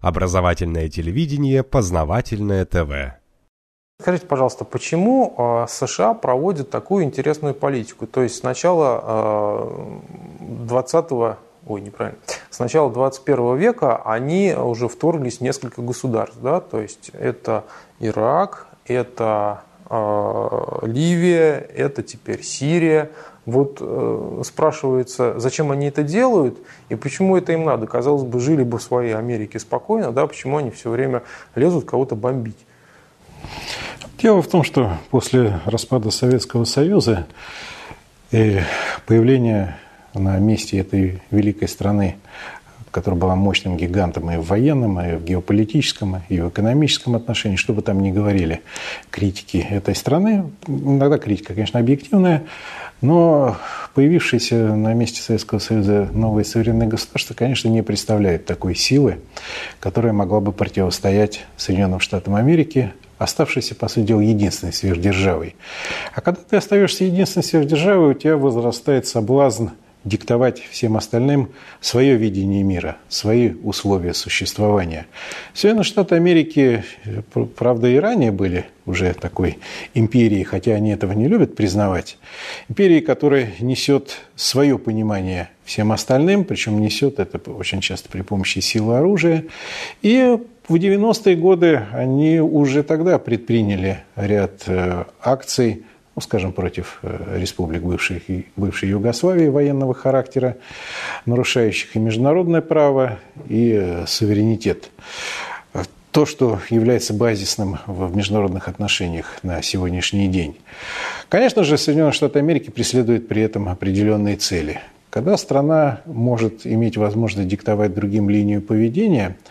Образовательное телевидение, познавательное ТВ. Скажите, пожалуйста, почему э, США проводят такую интересную политику? То есть с начала 20 э, ой, неправильно, с начала 21 века они уже вторглись в несколько государств, да, то есть это Ирак, это Ливия, это теперь Сирия. Вот э, спрашивается, зачем они это делают и почему это им надо? Казалось бы, жили бы в своей Америке спокойно, да, почему они все время лезут кого-то бомбить? Дело в том, что после распада Советского Союза и появления на месте этой великой страны, которая была мощным гигантом и в военном, и в геополитическом, и в экономическом отношении, что бы там ни говорили критики этой страны, иногда критика, конечно, объективная, но появившиеся на месте Советского Союза новые суверенные государства, конечно, не представляют такой силы, которая могла бы противостоять Соединенным Штатам Америки, оставшейся, по сути дела, единственной сверхдержавой. А когда ты остаешься единственной сверхдержавой, у тебя возрастает соблазн диктовать всем остальным свое видение мира, свои условия существования. Соединенные Штаты Америки, правда, и ранее были уже такой империей, хотя они этого не любят признавать. Империей, которая несет свое понимание всем остальным, причем несет это очень часто при помощи силы оружия. И в 90-е годы они уже тогда предприняли ряд э, акций, ну, скажем, против э, республик бывших, бывшей Югославии военного характера, нарушающих и международное право, и э, суверенитет. То, что является базисным в международных отношениях на сегодняшний день. Конечно же, Соединенные Штаты Америки преследуют при этом определенные цели. Когда страна может иметь возможность диктовать другим линию поведения –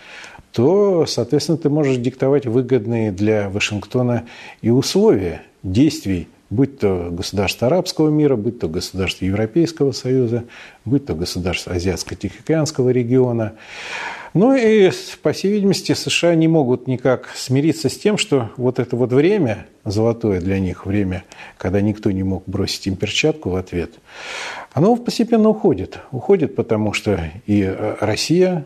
то, соответственно, ты можешь диктовать выгодные для Вашингтона и условия действий, будь то государство арабского мира, будь то государство Европейского Союза, будь то государство Азиатско-Тихоокеанского региона. Ну и, по всей видимости, США не могут никак смириться с тем, что вот это вот время, золотое для них время, когда никто не мог бросить им перчатку в ответ, оно постепенно уходит. Уходит, потому что и Россия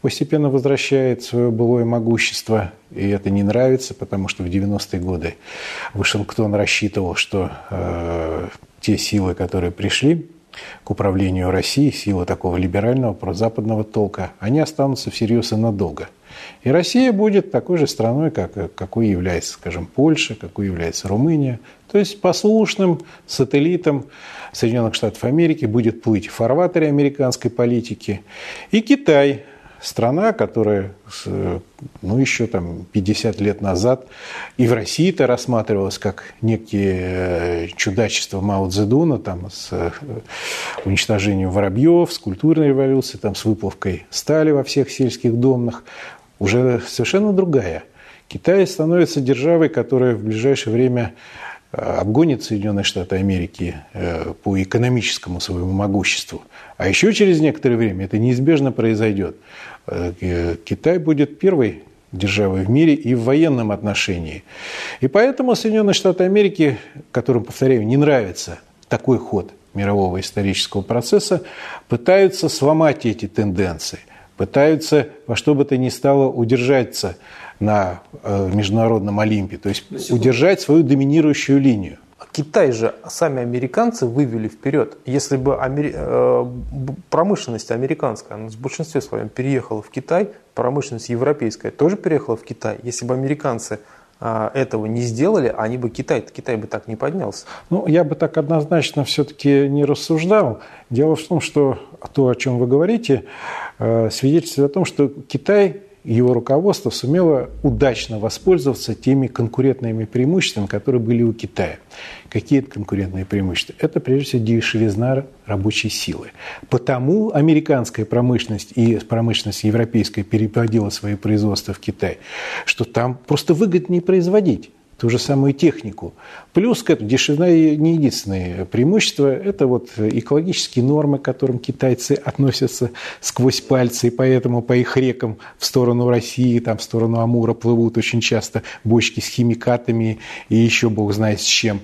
постепенно возвращает свое былое могущество, и это не нравится, потому что в 90-е годы Вашингтон рассчитывал, что э, те силы, которые пришли к управлению Россией, силы такого либерального, прозападного толка, они останутся всерьез и надолго. И Россия будет такой же страной, как, какой является, скажем, Польша, какой является Румыния. То есть послушным сателлитом Соединенных Штатов Америки будет плыть в фарватере американской политики. И Китай, страна, которая ну, еще там 50 лет назад и в России это рассматривалась как некие э, чудачества Мао Цзэдуна там, с э, уничтожением воробьев, с культурной революцией, там, с выплавкой стали во всех сельских домах, уже совершенно другая. Китай становится державой, которая в ближайшее время э, обгонит Соединенные Штаты Америки по экономическому своему могуществу. А еще через некоторое время это неизбежно произойдет. Э, Китай будет первой державой в мире и в военном отношении. И поэтому Соединенные Штаты Америки, которым, повторяю, не нравится такой ход мирового исторического процесса, пытаются сломать эти тенденции, пытаются во что бы то ни стало удержаться на э, международном Олимпе, то есть удержать свою доминирующую линию. Китай же сами американцы вывели вперед. Если бы амери... Э, промышленность американская, она в большинстве своем переехала в Китай, промышленность европейская тоже переехала в Китай. Если бы американцы э, этого не сделали, они бы Китай, Китай бы так не поднялся. Ну, я бы так однозначно все-таки не рассуждал. Дело в том, что то, о чем вы говорите, э, свидетельствует о том, что Китай его руководство сумело удачно воспользоваться теми конкурентными преимуществами, которые были у Китая. Какие это конкурентные преимущества? Это, прежде всего, дешевизна рабочей силы. Потому американская промышленность и промышленность европейская переводила свои производства в Китай, что там просто выгоднее производить ту же самую технику. Плюс к этому дешевизна не единственное преимущество. Это вот экологические нормы, к которым китайцы относятся сквозь пальцы, и поэтому по их рекам в сторону России, там в сторону Амура плывут очень часто бочки с химикатами и еще бог знает с чем.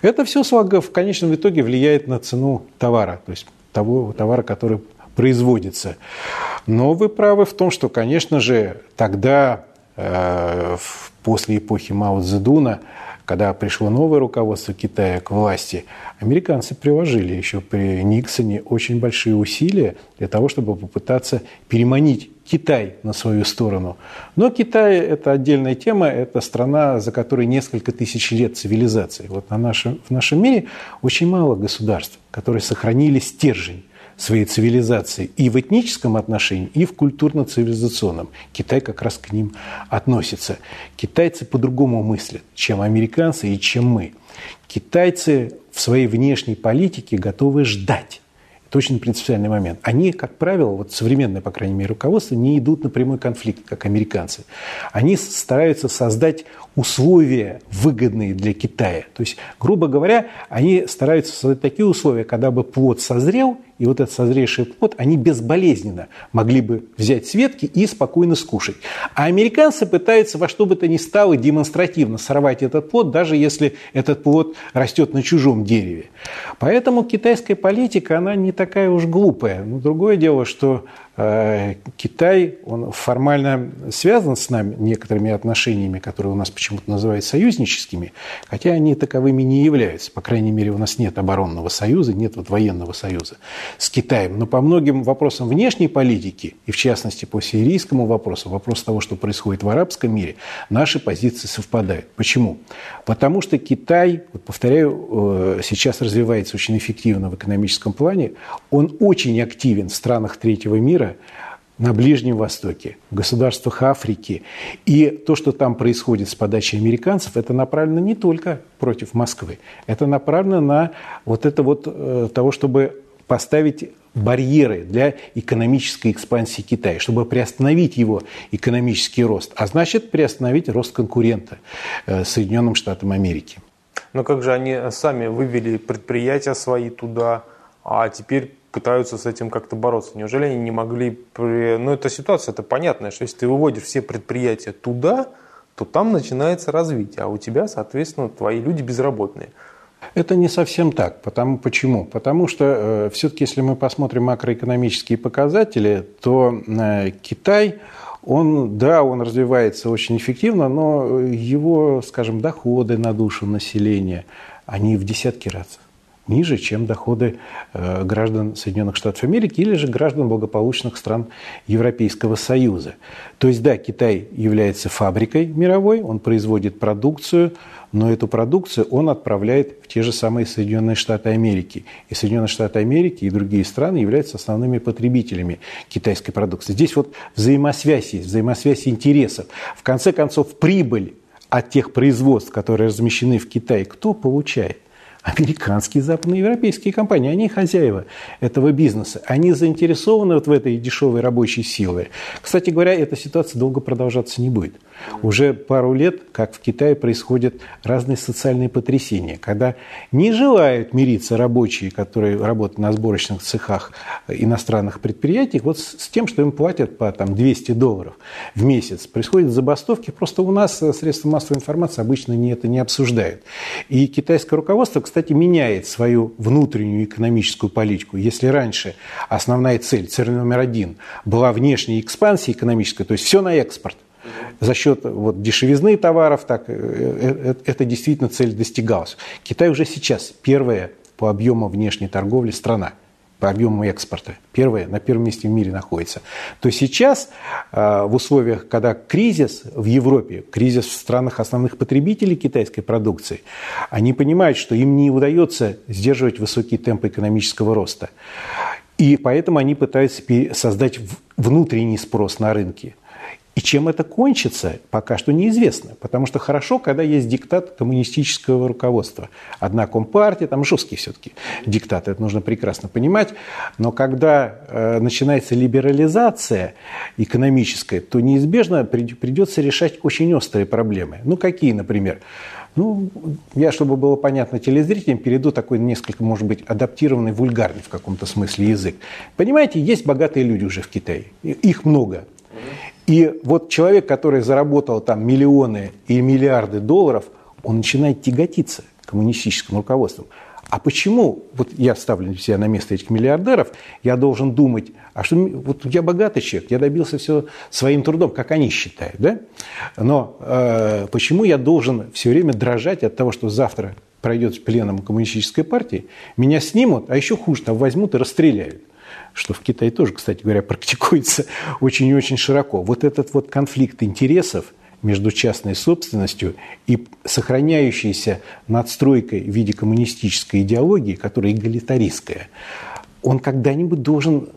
Это все в конечном итоге влияет на цену товара, то есть того товара, который производится. Но вы правы в том, что, конечно же, тогда, после эпохи Мао Цзэдуна, когда пришло новое руководство Китая к власти, американцы приложили еще при Никсоне очень большие усилия для того, чтобы попытаться переманить Китай на свою сторону. Но Китай – это отдельная тема, это страна, за которой несколько тысяч лет цивилизации. Вот на нашем, в нашем мире очень мало государств, которые сохранили стержень своей цивилизации и в этническом отношении, и в культурно-цивилизационном. Китай как раз к ним относится. Китайцы по-другому мыслят, чем американцы и чем мы. Китайцы в своей внешней политике готовы ждать. Это очень принципиальный момент. Они, как правило, вот современное, по крайней мере, руководство, не идут на прямой конфликт, как американцы. Они стараются создать условия, выгодные для Китая. То есть, грубо говоря, они стараются создать такие условия, когда бы плод созрел, и вот этот созревший плод, они безболезненно могли бы взять с ветки и спокойно скушать. А американцы пытаются во что бы то ни стало демонстративно сорвать этот плод, даже если этот плод растет на чужом дереве. Поэтому китайская политика, она не такая уж глупая. Но другое дело, что Китай, он формально связан с нами некоторыми отношениями, которые у нас почему-то называют союзническими, хотя они таковыми не являются. По крайней мере, у нас нет оборонного союза, нет вот военного союза с Китаем. Но по многим вопросам внешней политики, и в частности по сирийскому вопросу, вопрос того, что происходит в арабском мире, наши позиции совпадают. Почему? Потому что Китай, вот повторяю, э, сейчас развивается очень эффективно в экономическом плане, он очень активен в странах третьего мира, мира на Ближнем Востоке, в государствах Африки. И то, что там происходит с подачей американцев, это направлено не только против Москвы. Это направлено на вот это вот э, того, чтобы поставить барьеры для экономической экспансии Китая, чтобы приостановить его экономический рост, а значит приостановить рост конкурента э, Соединенным Штатам Америки. Но как же они сами вывели предприятия свои туда, а теперь пытаются с этим как-то бороться. Неужели они не могли... Ну, эта ситуация, это понятная, что если ты выводишь все предприятия туда, то там начинается развитие, а у тебя, соответственно, твои люди безработные. Это не совсем так. Потому, почему? Потому что э, все-таки, если мы посмотрим макроэкономические показатели, то э, Китай, он, да, он развивается очень эффективно, но его, скажем, доходы на душу населения, они в десятки раз ниже, чем доходы э, граждан Соединенных Штатов Америки или же граждан благополучных стран Европейского Союза. То есть, да, Китай является фабрикой мировой, он производит продукцию, но эту продукцию он отправляет в те же самые Соединенные Штаты Америки. И Соединенные Штаты Америки и другие страны являются основными потребителями китайской продукции. Здесь вот взаимосвязь есть, взаимосвязь интересов. В конце концов, прибыль от тех производств, которые размещены в Китае, кто получает? Американские западноевропейские компании, они хозяева этого бизнеса, они заинтересованы вот в этой дешевой рабочей силе. Кстати говоря, эта ситуация долго продолжаться не будет. Уже пару лет, как в Китае, происходят разные социальные потрясения, когда не желают мириться рабочие, которые работают на сборочных цехах иностранных предприятий, вот с тем, что им платят по там, 200 долларов в месяц. Происходят забастовки, просто у нас средства массовой информации обычно не, это не обсуждают. И китайское руководство, кстати, меняет свою внутреннюю экономическую политику. Если раньше основная цель, цель номер один, была внешняя экспансия экономическая, то есть все на экспорт, за счет вот, дешевизны товаров, так, э, э, э, это действительно цель достигалась. Китай уже сейчас первая по объему внешней торговли страна по объему экспорта. Первое, на первом месте в мире находится. То сейчас в условиях, когда кризис в Европе, кризис в странах основных потребителей китайской продукции, они понимают, что им не удается сдерживать высокие темпы экономического роста. И поэтому они пытаются создать внутренний спрос на рынке. И чем это кончится, пока что неизвестно. Потому что хорошо, когда есть диктат коммунистического руководства. Одна компартия, там жесткий все-таки диктат, это нужно прекрасно понимать. Но когда э, начинается либерализация экономическая, то неизбежно придется решать очень острые проблемы. Ну, какие, например? Ну, я, чтобы было понятно телезрителям, перейду такой несколько, может быть, адаптированный, вульгарный в каком-то смысле язык. Понимаете, есть богатые люди уже в Китае. Их много. И вот человек, который заработал там миллионы и миллиарды долларов, он начинает тяготиться коммунистическим руководством. А почему, вот я ставлю себя на место этих миллиардеров, я должен думать, а что вот я богатый человек, я добился все своим трудом, как они считают, да? Но э, почему я должен все время дрожать от того, что завтра пройдет пленом коммунистической партии, меня снимут, а еще хуже, там возьмут и расстреляют что в Китае тоже, кстати говоря, практикуется очень и очень широко. Вот этот вот конфликт интересов между частной собственностью и сохраняющейся надстройкой в виде коммунистической идеологии, которая эгалитаристская, он когда-нибудь должен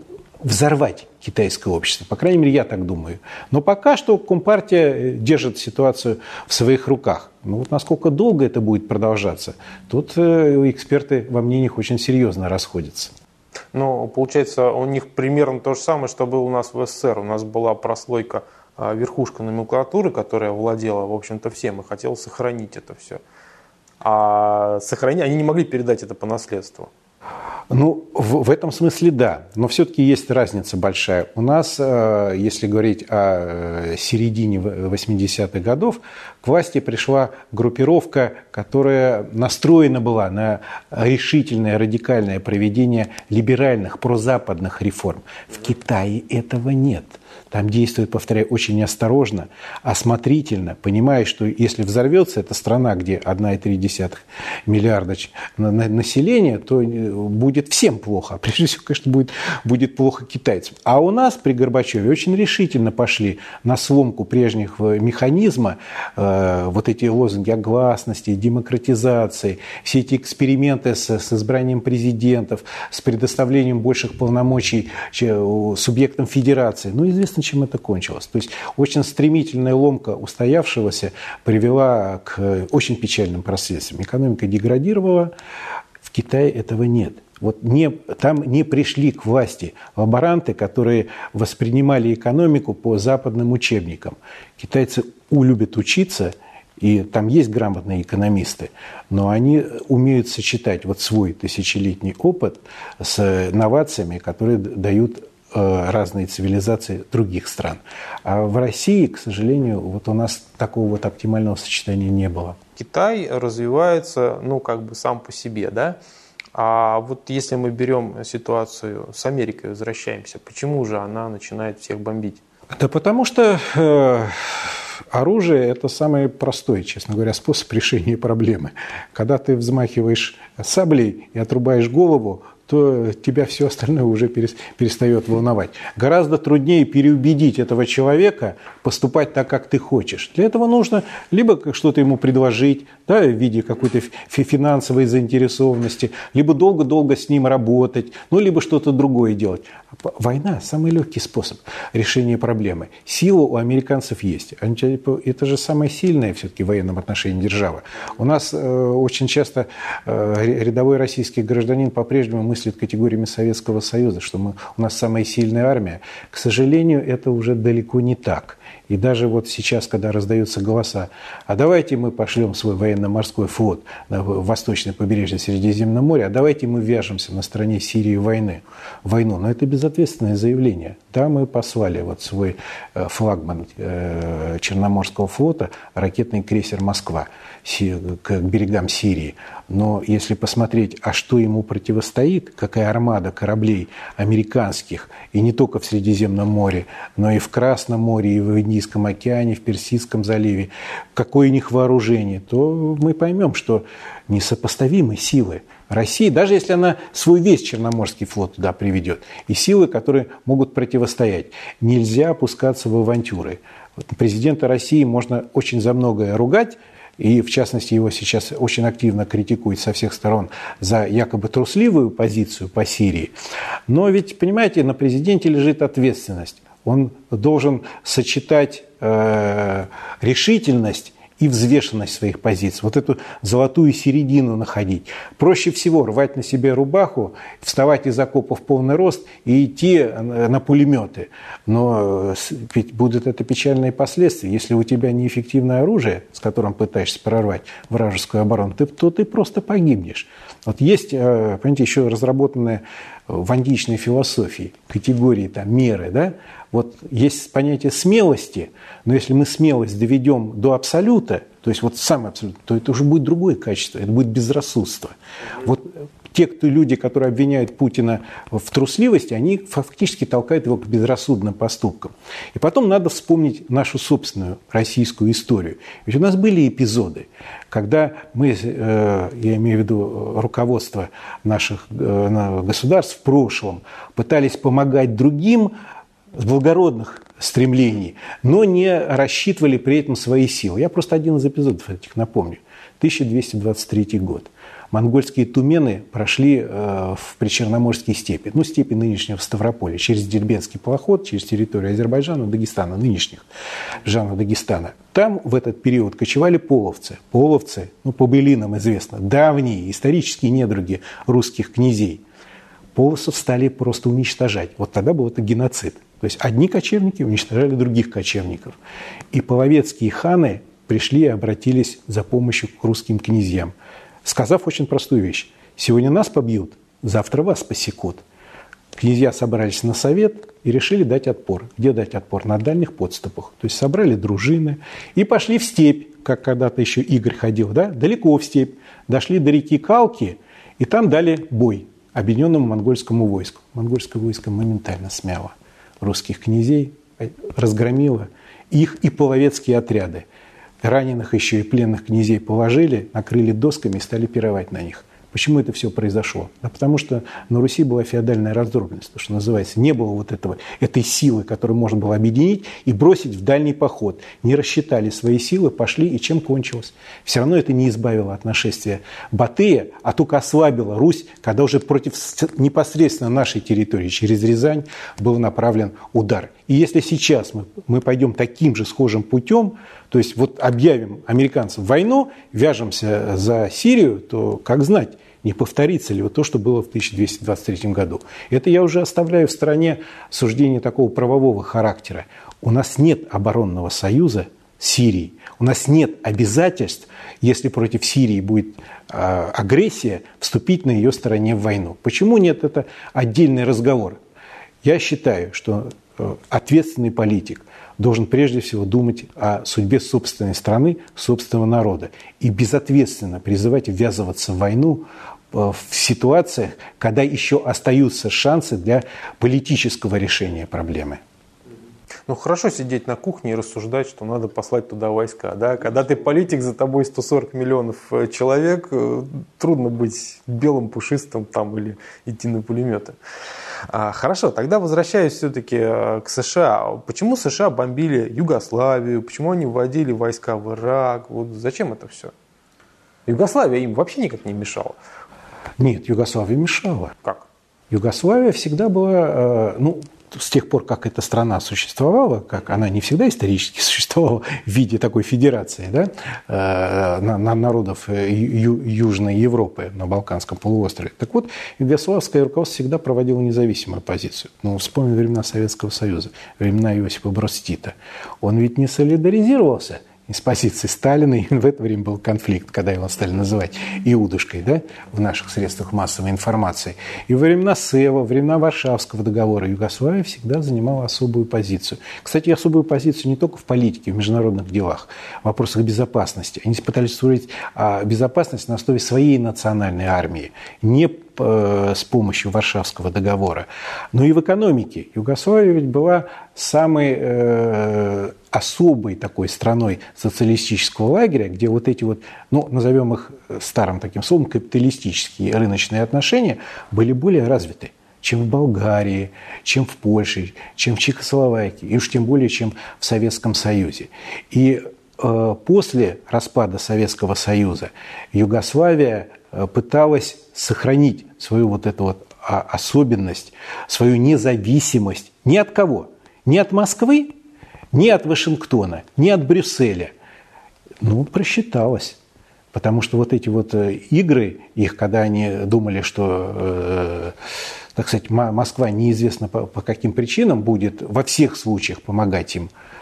взорвать китайское общество. По крайней мере, я так думаю. Но пока что Компартия э, держит ситуацию в своих руках. Но вот насколько долго это будет продолжаться, тут э, эксперты во мнениях очень серьезно расходятся. Ну, получается, у них примерно то же самое, что было у нас в СССР. У нас была прослойка а, верхушка номенклатуры, которая владела, в общем-то, всем и хотела сохранить это все. А сохранить, они не могли передать это по наследству. Ну, в, в этом смысле да, но все-таки есть разница большая. У нас, э, если говорить о э, середине 80-х годов, к власти пришла группировка, которая настроена была на решительное, радикальное проведение либеральных, прозападных реформ. В Китае этого нет – там действует, повторяю, очень осторожно, осмотрительно, понимая, что если взорвется эта страна, где 1,3 миллиарда населения, то э, будет всем плохо. А прежде всего, конечно, будет, будет плохо китайцам. А у нас при Горбачеве очень решительно пошли на сломку прежних э, механизма, э, вот эти лозунги о гласности, демократизации, все эти эксперименты с, с избранием президентов, с предоставлением больших полномочий субъектам федерации. Ну, известно, чем это кончилось. То есть очень стремительная ломка устоявшегося привела к очень печальным последствиям. Экономика деградировала, в Китае этого нет. Вот не, там не пришли к власти лаборанты, которые воспринимали экономику по западным учебникам. Китайцы улюбят учиться, и там есть грамотные экономисты, но они умеют сочетать вот свой тысячелетний опыт с новациями, которые дают Э, разные цивилизации других стран. А в России, к сожалению, вот у нас такого вот оптимального сочетания не было. Китай развивается, ну, как бы сам по себе, да? А вот если мы берем ситуацию с Америкой, возвращаемся, почему же она начинает всех бомбить? Да потому что э, оружие – это самый простой, честно говоря, способ решения проблемы. Когда ты взмахиваешь саблей и отрубаешь голову, то тебя все остальное уже перестает волновать. Гораздо труднее переубедить этого человека поступать так, как ты хочешь. Для этого нужно либо что-то ему предложить да, в виде какой-то финансовой заинтересованности, либо долго-долго с ним работать, ну, либо что-то другое делать. Война – самый легкий способ решения проблемы. Сила у американцев есть. Это же самая сильная все-таки в военном отношении держава. У нас э, очень часто э, рядовой российский гражданин по-прежнему мыслит категориями Советского Союза, что мы, у нас самая сильная армия. К сожалению, это уже далеко не так. И даже вот сейчас, когда раздаются голоса, а давайте мы пошлем свой военно-морской флот на восточное побережье Средиземного моря, а давайте мы вяжемся на стороне Сирии войны, войну. Но это безответственное заявление. Да, мы послали вот свой э, флагман э, Черноморского флота, ракетный крейсер «Москва» к берегам Сирии. Но если посмотреть, а что ему противостоит, какая армада кораблей американских, и не только в Средиземном море, но и в Красном море, и в Индийском океане, в Персидском заливе, какое у них вооружение, то мы поймем, что несопоставимы силы России, даже если она свой весь Черноморский флот туда приведет, и силы, которые могут противостоять. Нельзя опускаться в авантюры. Президента России можно очень за многое ругать, и в частности его сейчас очень активно критикуют со всех сторон за якобы трусливую позицию по Сирии. Но ведь, понимаете, на президенте лежит ответственность. Он должен сочетать э, решительность и взвешенность своих позиций, вот эту золотую середину находить. Проще всего рвать на себе рубаху, вставать из окопа в полный рост и идти на пулеметы. Но э, будут это печальные последствия. Если у тебя неэффективное оружие, с которым пытаешься прорвать вражескую оборону, то ты просто погибнешь. Вот есть, э, понимаете, еще разработанная в античной философии категории там, меры, да, вот есть понятие смелости, но если мы смелость доведем до абсолюта, то есть вот самое абсолютно, то это уже будет другое качество, это будет безрассудство. Вот те кто, люди, которые обвиняют Путина в трусливости, они фактически толкают его к безрассудным поступкам. И потом надо вспомнить нашу собственную российскую историю. Ведь у нас были эпизоды, когда мы, э, я имею в виду руководство наших э, государств в прошлом, пытались помогать другим с благородных стремлений, но не рассчитывали при этом свои силы. Я просто один из эпизодов этих напомню. 1223 год монгольские тумены прошли э, в Причерноморские степи, ну, степи нынешнего Ставрополя, через Дербенский полоход, через территорию Азербайджана, Дагестана, нынешних Жана Дагестана. Там в этот период кочевали половцы. Половцы, ну, по былинам известно, давние исторические недруги русских князей. Полосов стали просто уничтожать. Вот тогда был это геноцид. То есть одни кочевники уничтожали других кочевников. И половецкие ханы пришли и обратились за помощью к русским князьям – сказав очень простую вещь. Сегодня нас побьют, завтра вас посекут. Князья собрались на совет и решили дать отпор. Где дать отпор? На дальних подступах. То есть собрали дружины и пошли в степь, как когда-то еще Игорь ходил, да? далеко в степь. Дошли до реки Калки и там дали бой объединенному монгольскому войску. Монгольское войско моментально смяло русских князей, разгромило их и половецкие отряды. Раненых еще и пленных князей положили, накрыли досками и стали пировать на них. Почему это все произошло? Да потому что на Руси была феодальная раздробленность, то, что называется. Не было вот этого, этой силы, которую можно было объединить и бросить в дальний поход. Не рассчитали свои силы, пошли, и чем кончилось? Все равно это не избавило от нашествия Батыя, а только ослабило Русь, когда уже против непосредственно нашей территории, через Рязань, был направлен удар. И если сейчас мы, мы пойдем таким же схожим путем, то есть вот объявим американцам войну, вяжемся за Сирию, то как знать, не повторится ли вот то, что было в 1223 году. Это я уже оставляю в стороне суждения такого правового характера. У нас нет оборонного союза с Сирией. У нас нет обязательств, если против Сирии будет э, агрессия, вступить на ее стороне в войну. Почему нет? Это отдельный разговор. Я считаю, что ответственный политик – должен прежде всего думать о судьбе собственной страны, собственного народа. И безответственно призывать ввязываться в войну э, в ситуациях, когда еще остаются шансы для политического решения проблемы. Ну, хорошо сидеть на кухне и рассуждать, что надо послать туда войска. Да? Когда ты политик, за тобой 140 миллионов э, человек, э, трудно быть белым, пушистым там или идти на пулеметы. А, хорошо, тогда возвращаюсь все-таки э, к США. Почему США бомбили Югославию? Почему они вводили войска в Ирак? Вот зачем это все? Югославия им вообще никак не мешала. Нет, Югославия мешала. Как? Югославия всегда была, ну, с тех пор, как эта страна существовала, как она не всегда исторически существовала в виде такой федерации да, э, на, народов э, Южной Европы на Балканском полуострове. Так вот, югославское руководство всегда проводило независимую позицию. Ну, вспомним времена Советского Союза, времена Иосифа Брос Он ведь не солидаризировался – из позиции Сталина. И в это время был конфликт, когда его стали называть Иудушкой да, в наших средствах массовой информации. И во времена Сева, во времена Варшавского договора Югославия всегда занимала особую позицию. Кстати, особую позицию не только в политике, в международных делах, в вопросах безопасности. Они пытались строить а, безопасность на основе своей национальной армии, не с помощью Варшавского договора, но и в экономике. Югославия ведь была самой э, особой такой страной социалистического лагеря, где вот эти вот, ну, назовем их старым таким словом, капиталистические рыночные отношения были более развиты чем в Болгарии, чем в Польше, чем в Чехословакии, и уж тем более, чем в Советском Союзе. И э, после распада Советского Союза Югославия Э, пыталась сохранить свою вот эту вот а, особенность, свою независимость ни от кого, ни от Москвы, ни от Вашингтона, ни от Брюсселя. Ну, просчиталась. Потому что вот эти вот э, игры, их, когда они думали, что, э, так сказать, Москва неизвестно по, по каким причинам будет во всех случаях помогать им, э,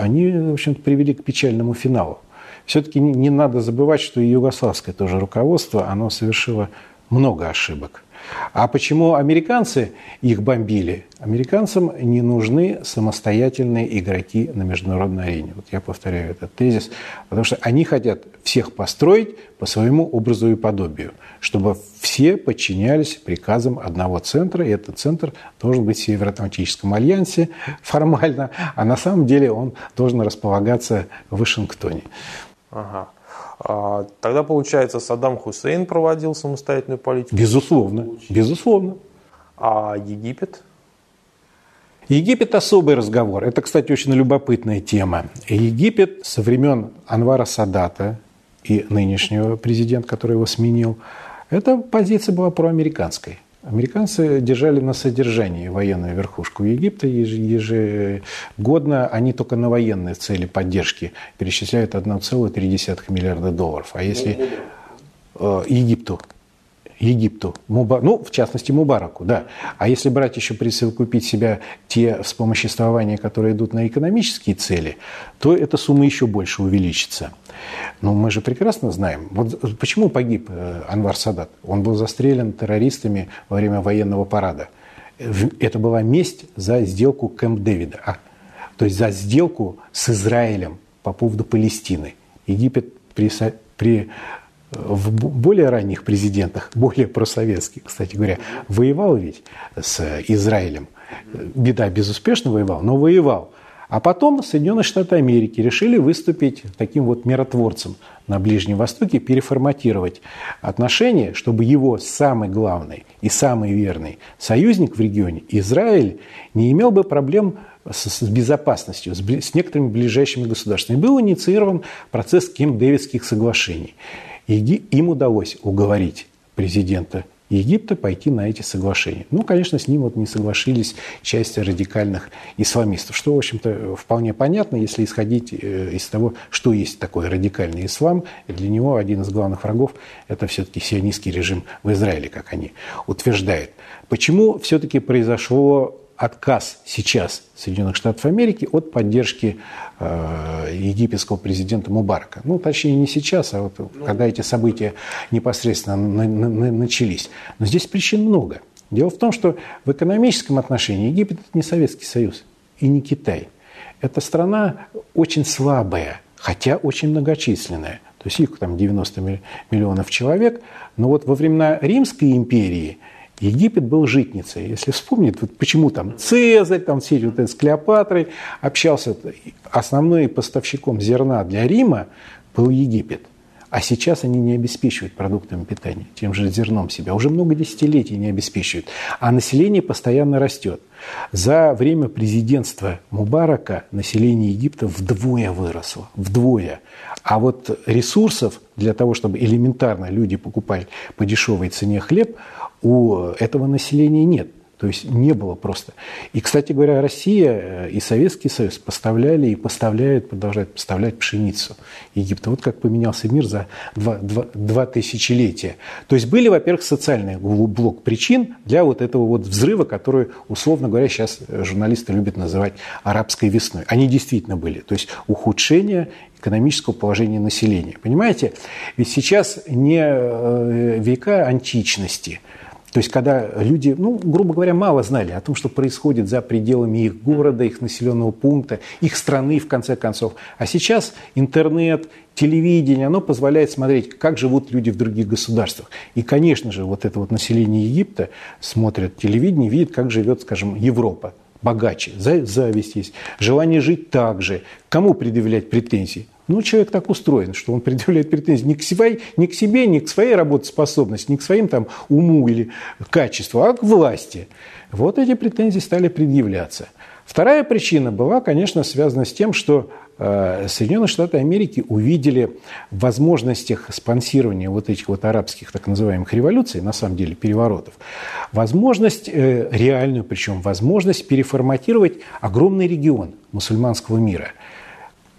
они, в общем-то, привели к печальному финалу все-таки не надо забывать, что и югославское тоже руководство, оно совершило много ошибок. А почему американцы их бомбили? Американцам не нужны самостоятельные игроки на международной арене. Вот я повторяю этот тезис, потому что они хотят всех построить по своему образу и подобию, чтобы все подчинялись приказам одного центра, и этот центр должен быть в Североатлантическом альянсе формально, а на самом деле он должен располагаться в Вашингтоне. Ага. А, тогда, получается, Саддам Хусейн проводил самостоятельную политику? Безусловно, безусловно. А Египет? Египет – особый разговор. Это, кстати, очень любопытная тема. Египет со времен Анвара Садата и нынешнего президента, который его сменил, эта позиция была проамериканской. Американцы держали на содержании военную верхушку Египта. Ежегодно они только на военные цели поддержки перечисляют 1,3 миллиарда долларов. А если э, Египту, Египту, Муба, ну, в частности, Мубараку, да. А если брать еще присовокупить себя те вспомоществования, которые идут на экономические цели, то эта сумма еще больше увеличится. Но мы же прекрасно знаем, вот почему погиб э, Анвар Садат. Он был застрелен террористами во время военного парада. Это была месть за сделку Кэмп Дэвида, а, то есть за сделку с Израилем по поводу Палестины. Египет при, при в более ранних президентах, более просоветских, кстати говоря, воевал ведь с Израилем. Беда безуспешно воевал, но воевал. А потом Соединенные Штаты Америки решили выступить таким вот миротворцем на Ближнем Востоке, переформатировать отношения, чтобы его самый главный и самый верный союзник в регионе, Израиль, не имел бы проблем с, безопасностью, с, некоторыми ближайшими государствами. Был инициирован процесс Кемп-Дэвидских соглашений. И им удалось уговорить президента Египта пойти на эти соглашения. Ну, конечно, с ним вот не соглашились части радикальных исламистов, что, в общем-то, вполне понятно, если исходить э, из того, что есть такой радикальный ислам. Для него один из главных врагов – это все-таки сионистский режим в Израиле, как они утверждают. Почему все-таки произошло отказ сейчас Соединенных Штатов Америки от поддержки э, египетского президента Мубарака. Ну, точнее, не сейчас, а вот ну, когда эти события непосредственно на, на, на, начались. Но здесь причин много. Дело в том, что в экономическом отношении Египет – это не Советский Союз и не Китай. Это страна очень слабая, хотя очень многочисленная. То есть их там 90 миллионов человек. Но вот во времена Римской империи – Египет был житницей. Если вспомнить, вот почему там Цезарь, там все вот с Клеопатрой общался, основным поставщиком зерна для Рима был Египет. А сейчас они не обеспечивают продуктами питания, тем же зерном себя. Уже много десятилетий не обеспечивают. А население постоянно растет. За время президентства Мубарака население Египта вдвое выросло. Вдвое. А вот ресурсов для того, чтобы элементарно люди покупали по дешевой цене хлеб, у этого населения нет. То есть не было просто. И, кстати говоря, Россия э, и Советский Союз поставляли и поставляют, продолжают поставлять пшеницу Египту. Вот как поменялся мир за два, два, два тысячелетия. То есть были, во-первых, социальный блок причин для вот этого вот взрыва, который, условно говоря, сейчас журналисты любят называть арабской весной. Они действительно были. То есть ухудшение экономического положения населения. Понимаете? Ведь сейчас не э, века античности – то есть, когда люди, ну, грубо говоря, мало знали о том, что происходит за пределами их города, их населенного пункта, их страны, в конце концов. А сейчас интернет, телевидение, оно позволяет смотреть, как живут люди в других государствах. И, конечно же, вот это вот население Египта смотрит телевидение, видит, как живет, скажем, Европа богаче, зависть есть, желание жить так же. Кому предъявлять претензии? Ну, человек так устроен, что он предъявляет претензии не к, себе, не к себе, не к своей работоспособности, не к своим там уму или качеству, а к власти. Вот эти претензии стали предъявляться. Вторая причина была, конечно, связана с тем, что э, Соединенные Штаты Америки увидели в возможностях спонсирования вот этих вот арабских так называемых революций, на самом деле переворотов, возможность, э, реальную причем, возможность переформатировать огромный регион мусульманского мира –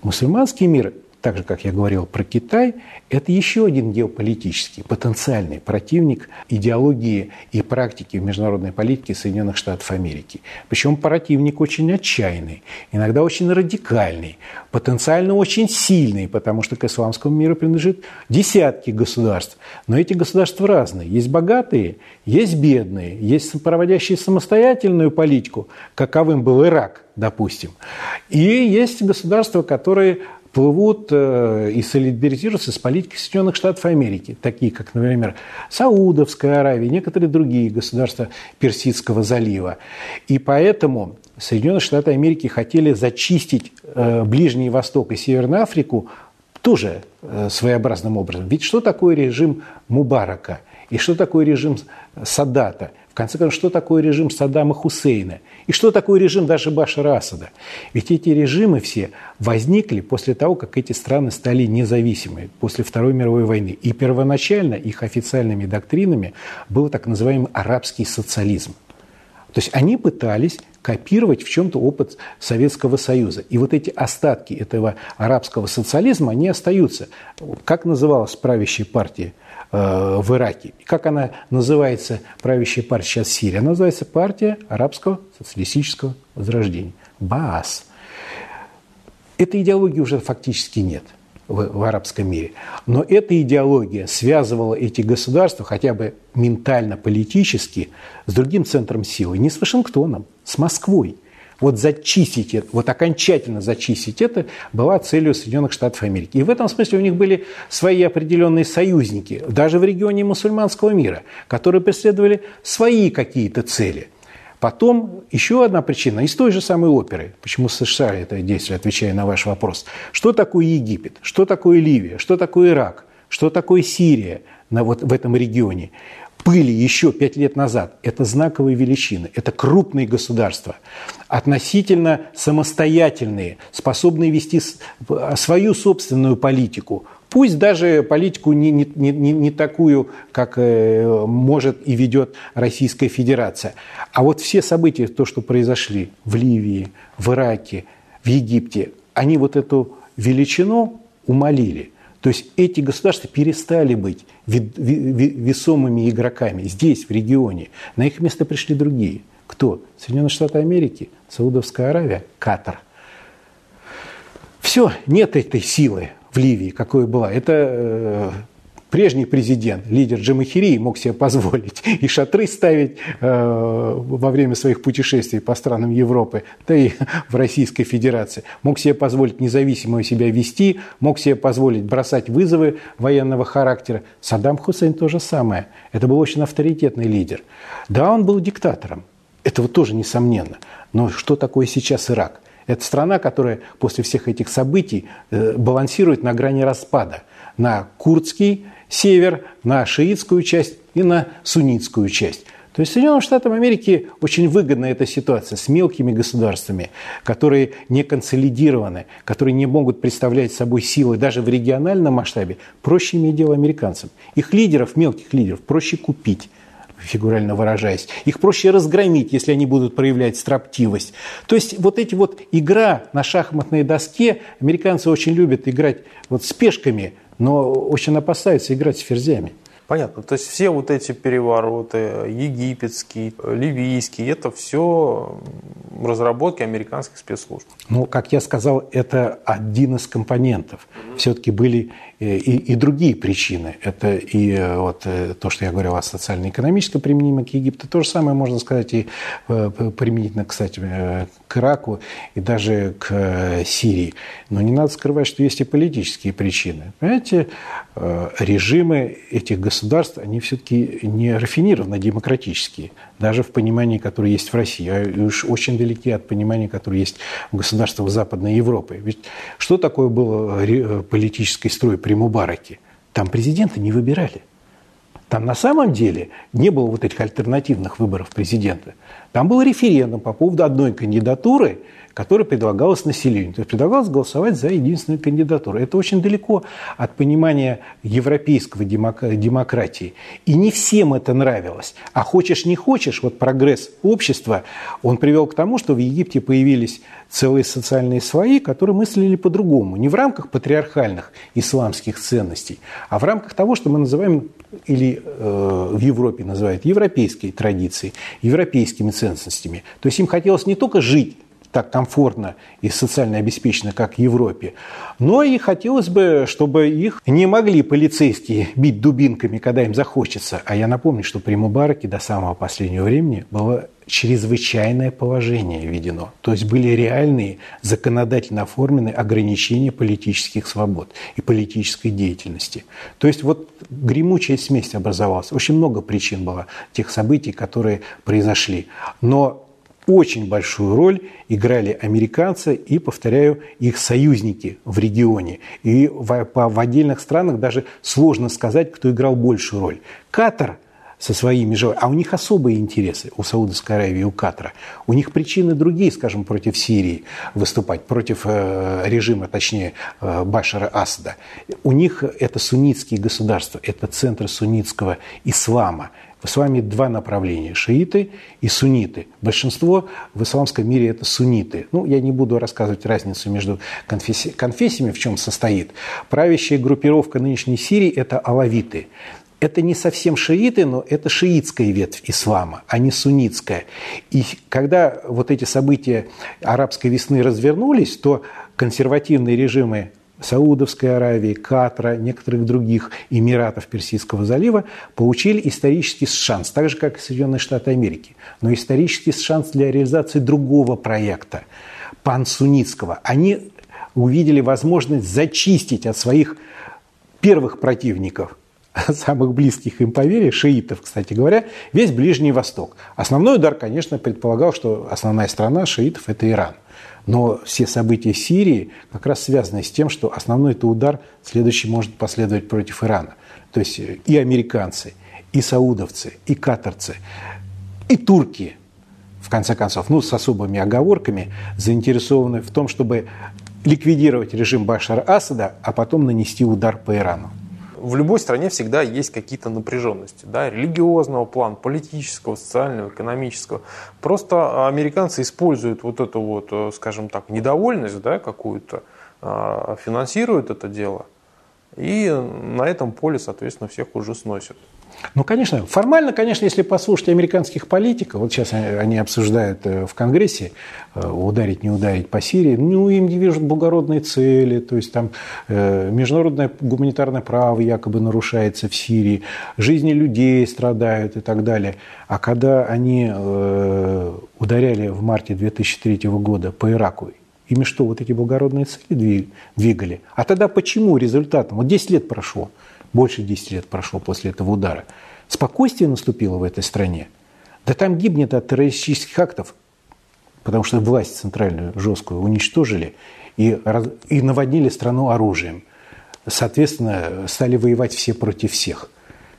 Мусульманский мир так же, как я говорил про Китай, это еще один геополитический, потенциальный противник идеологии и практики в международной политике Соединенных Штатов Америки. Причем противник очень отчаянный, иногда очень радикальный, потенциально очень сильный, потому что к исламскому миру принадлежит десятки государств. Но эти государства разные. Есть богатые, есть бедные, есть проводящие самостоятельную политику, каковым был Ирак, допустим. И есть государства, которые плывут э, и солидаризируются с политикой Соединенных Штатов Америки, такие как, например, Саудовская Аравия, некоторые другие государства Персидского залива. И поэтому Соединенные Штаты Америки хотели зачистить э, Ближний Восток и Северную Африку тоже э, своеобразным образом. Ведь что такое режим Мубарака и что такое режим Садата – в конце концов, что такое режим Саддама Хусейна? И что такое режим даже Башара Асада? Ведь эти режимы все возникли после того, как эти страны стали независимыми, после Второй мировой войны. И первоначально их официальными доктринами был так называемый арабский социализм. То есть они пытались копировать в чем-то опыт Советского Союза. И вот эти остатки этого арабского социализма, они остаются. Как называлась правящая партия в Ираке. Как она называется, правящая партия сейчас Сирии? Она называется партия арабского социалистического возрождения. БААС. Этой идеологии уже фактически нет в, в арабском мире. Но эта идеология связывала эти государства хотя бы ментально-политически с другим центром силы, не с Вашингтоном, с Москвой вот зачистить это, вот окончательно зачистить это была целью Соединенных Штатов Америки. И в этом смысле у них были свои определенные союзники, даже в регионе мусульманского мира, которые преследовали свои какие-то цели. Потом еще одна причина из той же самой оперы, почему США это действие, отвечая на ваш вопрос. Что такое Египет? Что такое Ливия? Что такое Ирак? Что такое Сирия на, вот в этом регионе? Были еще пять лет назад, это знаковые величины, это крупные государства, относительно самостоятельные, способные вести свою собственную политику, пусть даже политику не, не, не, не такую, как э, может и ведет Российская Федерация. А вот все события, то, что произошли в Ливии, в Ираке, в Египте, они вот эту величину умолили – то есть эти государства перестали быть весомыми игроками здесь, в регионе. На их место пришли другие. Кто? Соединенные Штаты Америки, Саудовская Аравия, Катар. Все, нет этой силы в Ливии, какой была. Это э, Прежний президент, лидер Джамахирии, мог себе позволить и шатры ставить э, во время своих путешествий по странам Европы, да и в Российской Федерации. Мог себе позволить независимо себя вести, мог себе позволить бросать вызовы военного характера. Саддам Хусейн то же самое. Это был очень авторитетный лидер. Да, он был диктатором. Этого тоже несомненно. Но что такое сейчас Ирак? Это страна, которая после всех этих событий э, балансирует на грани распада на курдский север, на шиитскую часть и на суннитскую часть. То есть Соединенным Штатам Америки очень выгодна эта ситуация с мелкими государствами, которые не консолидированы, которые не могут представлять собой силы даже в региональном масштабе. Проще иметь дело американцам. Их лидеров, мелких лидеров, проще купить фигурально выражаясь. Их проще разгромить, если они будут проявлять строптивость. То есть вот эти вот игра на шахматной доске, американцы очень любят играть вот с пешками, но очень опасаются играть с ферзями. Понятно. То есть все вот эти перевороты, египетский, ливийский, это все разработки американских спецслужб. Ну, как я сказал, это один из компонентов. Все-таки были и, и другие причины. Это и э, вот э, то, что я говорил о социально-экономическом применимом к Египту, то же самое можно сказать и э, применительно, кстати, к Ираку и даже к Сирии. Но не надо скрывать, что есть и политические причины. Понимаете, режимы этих государств, они все-таки не рафинированно демократические, даже в понимании, которое есть в России, а уж очень далеки от понимания, которое есть в государствах Западной Европы. Ведь что такое был политический строй при Мубараке. Там президента не выбирали. Там на самом деле не было вот этих альтернативных выборов президента. Там был референдум по поводу одной кандидатуры, которая предлагалась населению. То есть предлагалось голосовать за единственную кандидатуру. Это очень далеко от понимания европейского демократии. И не всем это нравилось. А хочешь не хочешь, вот прогресс общества, он привел к тому, что в Египте появились целые социальные слои, которые мыслили по-другому. Не в рамках патриархальных исламских ценностей, а в рамках того, что мы называем, или э, в Европе называют, европейские традиции, европейскими ценностями. То есть им хотелось не только жить так комфортно и социально обеспечено, как в Европе. Но и хотелось бы, чтобы их не могли полицейские бить дубинками, когда им захочется. А я напомню, что при Мубараке до самого последнего времени было чрезвычайное положение введено. То есть были реальные законодательно оформленные ограничения политических свобод и политической деятельности. То есть вот гремучая смесь образовалась. Очень много причин было тех событий, которые произошли. Но очень большую роль играли американцы и, повторяю, их союзники в регионе. И в, в отдельных странах даже сложно сказать, кто играл большую роль. Катар со своими же... А у них особые интересы, у Саудовской Аравии, у Катара. У них причины другие, скажем, против Сирии выступать, против э, режима, точнее, э, Башара Асада. У них это суннитские государства, это центры суннитского ислама. В исламе два направления – шииты и сунниты. Большинство в исламском мире – это сунниты. Ну, я не буду рассказывать разницу между конфесси конфессиями, в чем состоит. Правящая группировка нынешней Сирии – это алавиты. Это не совсем шииты, но это шиитская ветвь ислама, а не суннитская. И когда вот эти события арабской весны развернулись, то консервативные режимы Саудовской Аравии, Катра, некоторых других эмиратов Персидского залива получили исторический шанс, так же, как и Соединенные Штаты Америки, но исторический шанс для реализации другого проекта, пансунитского. Они увидели возможность зачистить от своих первых противников самых близких им по вере, шиитов, кстати говоря, весь Ближний Восток. Основной удар, конечно, предполагал, что основная страна шиитов – это Иран. Но все события Сирии как раз связаны с тем, что основной это удар следующий может последовать против Ирана. То есть и американцы, и саудовцы, и катарцы, и турки, в конце концов, ну, с особыми оговорками, заинтересованы в том, чтобы ликвидировать режим Башара Асада, а потом нанести удар по Ирану в любой стране всегда есть какие-то напряженности, да, религиозного плана, политического, социального, экономического. Просто американцы используют вот эту вот, э, скажем так, недовольность, да, какую-то, а, финансируют это дело, и на этом поле, соответственно, всех уже сносят. Ну, конечно, формально, конечно, если послушать американских политиков, вот сейчас они обсуждают э, в Конгрессе, э, ударить, не ударить по Сирии, ну, им не движут благородные цели, то есть там э, международное гуманитарное право якобы нарушается в Сирии, жизни людей страдают и так далее. А когда они ударяли в марте 2003 года по Ираку, ими что, вот эти благородные цели двигали? А тогда почему результатом? Вот 10 лет прошло – больше 10 лет прошло после этого удара. Спокойствие наступило в этой стране. Да там гибнет от террористических актов, потому что власть центральную жесткую уничтожили и, и наводнили страну оружием. Соответственно, стали воевать все против всех.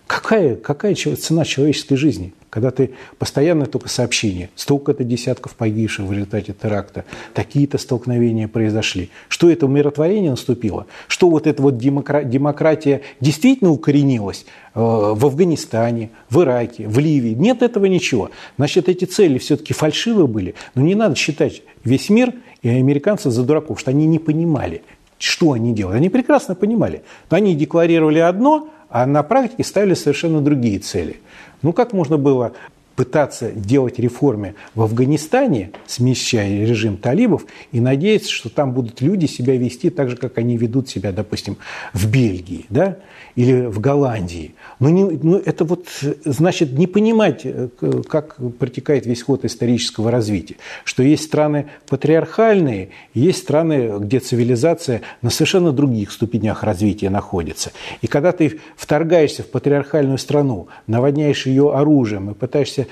Какая, какая цена человеческой жизни? Когда ты постоянно только сообщения, столько-то десятков погибших в результате теракта, такие-то столкновения произошли. Что это умиротворение наступило? Что вот эта вот демократия действительно укоренилась э, в Афганистане, в Ираке, в Ливии? Нет этого ничего. Значит, эти цели все-таки фальшивы были. Но не надо считать весь мир и американцев за дураков, что они не понимали, что они делают. Они прекрасно понимали. Но они декларировали одно, а на практике ставили совершенно другие цели. Ну как можно было пытаться делать реформы в Афганистане, смещая режим талибов, и надеяться, что там будут люди себя вести так же, как они ведут себя, допустим, в Бельгии да? Или в Голландии. Но не, ну, это вот значит не понимать, э, как протекает весь ход исторического развития. Что есть страны патриархальные, есть страны, где цивилизация на совершенно других ступенях развития находится. И когда ты вторгаешься в патриархальную страну, наводняешь ее оружием и пытаешься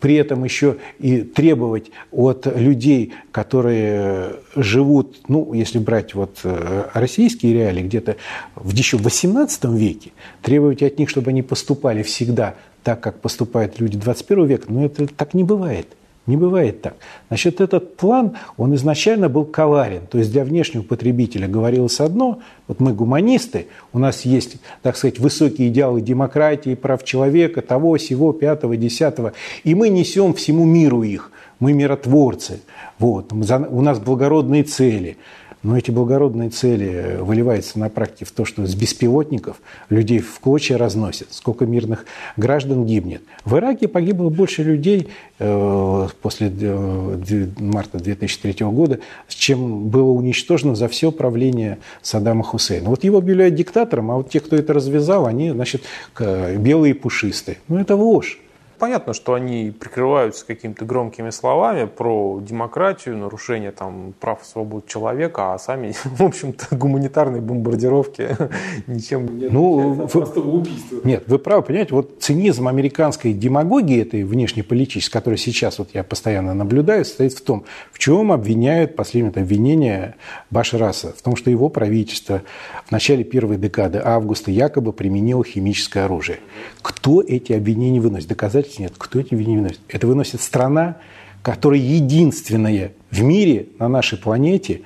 при этом еще и требовать от людей, которые живут, ну, если брать вот э, российские реалии, где-то в еще в 18 веке, требовать от них, чтобы они поступали всегда так, как поступают люди 21 века, но это так не бывает. Не бывает так. Значит, этот план, он изначально был коварен. То есть для внешнего потребителя говорилось одно, вот мы гуманисты, у нас есть, так сказать, высокие идеалы демократии, прав человека, того, сего, пятого, десятого, и мы несем всему миру их. Мы миротворцы. Вот. У нас благородные цели. Но эти благородные цели выливаются на практике в то, что с беспилотников людей в клочья разносят, сколько мирных граждан гибнет. В Ираке погибло больше людей э, после э, марта 2003 года, чем было уничтожено за все правление Саддама Хусейна. Вот его объявляют диктатором, а вот те, кто это развязал, они, значит, белые и пушистые. Ну, это ложь понятно, что они прикрываются какими-то громкими словами про демократию, нарушение там, прав и свобод человека, а сами, в общем-то, гуманитарные бомбардировки ничем не ну, простого убийства. Нет, вы правы, понимаете, вот цинизм американской демагогии, этой внешнеполитической, которую сейчас вот я постоянно наблюдаю, состоит в том, в чем обвиняют последнее обвинение Башраса, в том, что его правительство в начале первой декады августа якобы применило химическое оружие. Кто эти обвинения выносит? Доказательства доказательств нет. Кто эти выносит? Это выносит страна, которая единственная в мире, на нашей планете,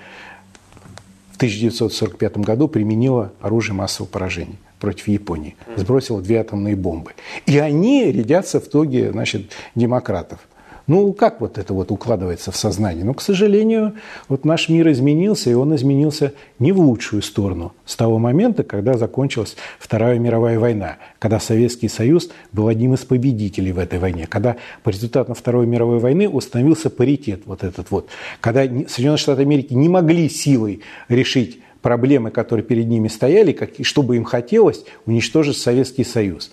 в 1945 году применила оружие массового поражения против Японии. Сбросила две атомные бомбы. И они рядятся в тоге значит, демократов. Ну, как вот это вот укладывается в сознание? Ну, к сожалению, вот наш мир изменился, и он изменился не в лучшую сторону с того момента, когда закончилась Вторая мировая война, когда Советский Союз был одним из победителей в этой войне, когда по результатам Второй мировой войны установился паритет вот этот вот, когда Соединенные Штаты Америки не могли силой решить проблемы, которые перед ними стояли, как, что бы им хотелось, уничтожить Советский Союз.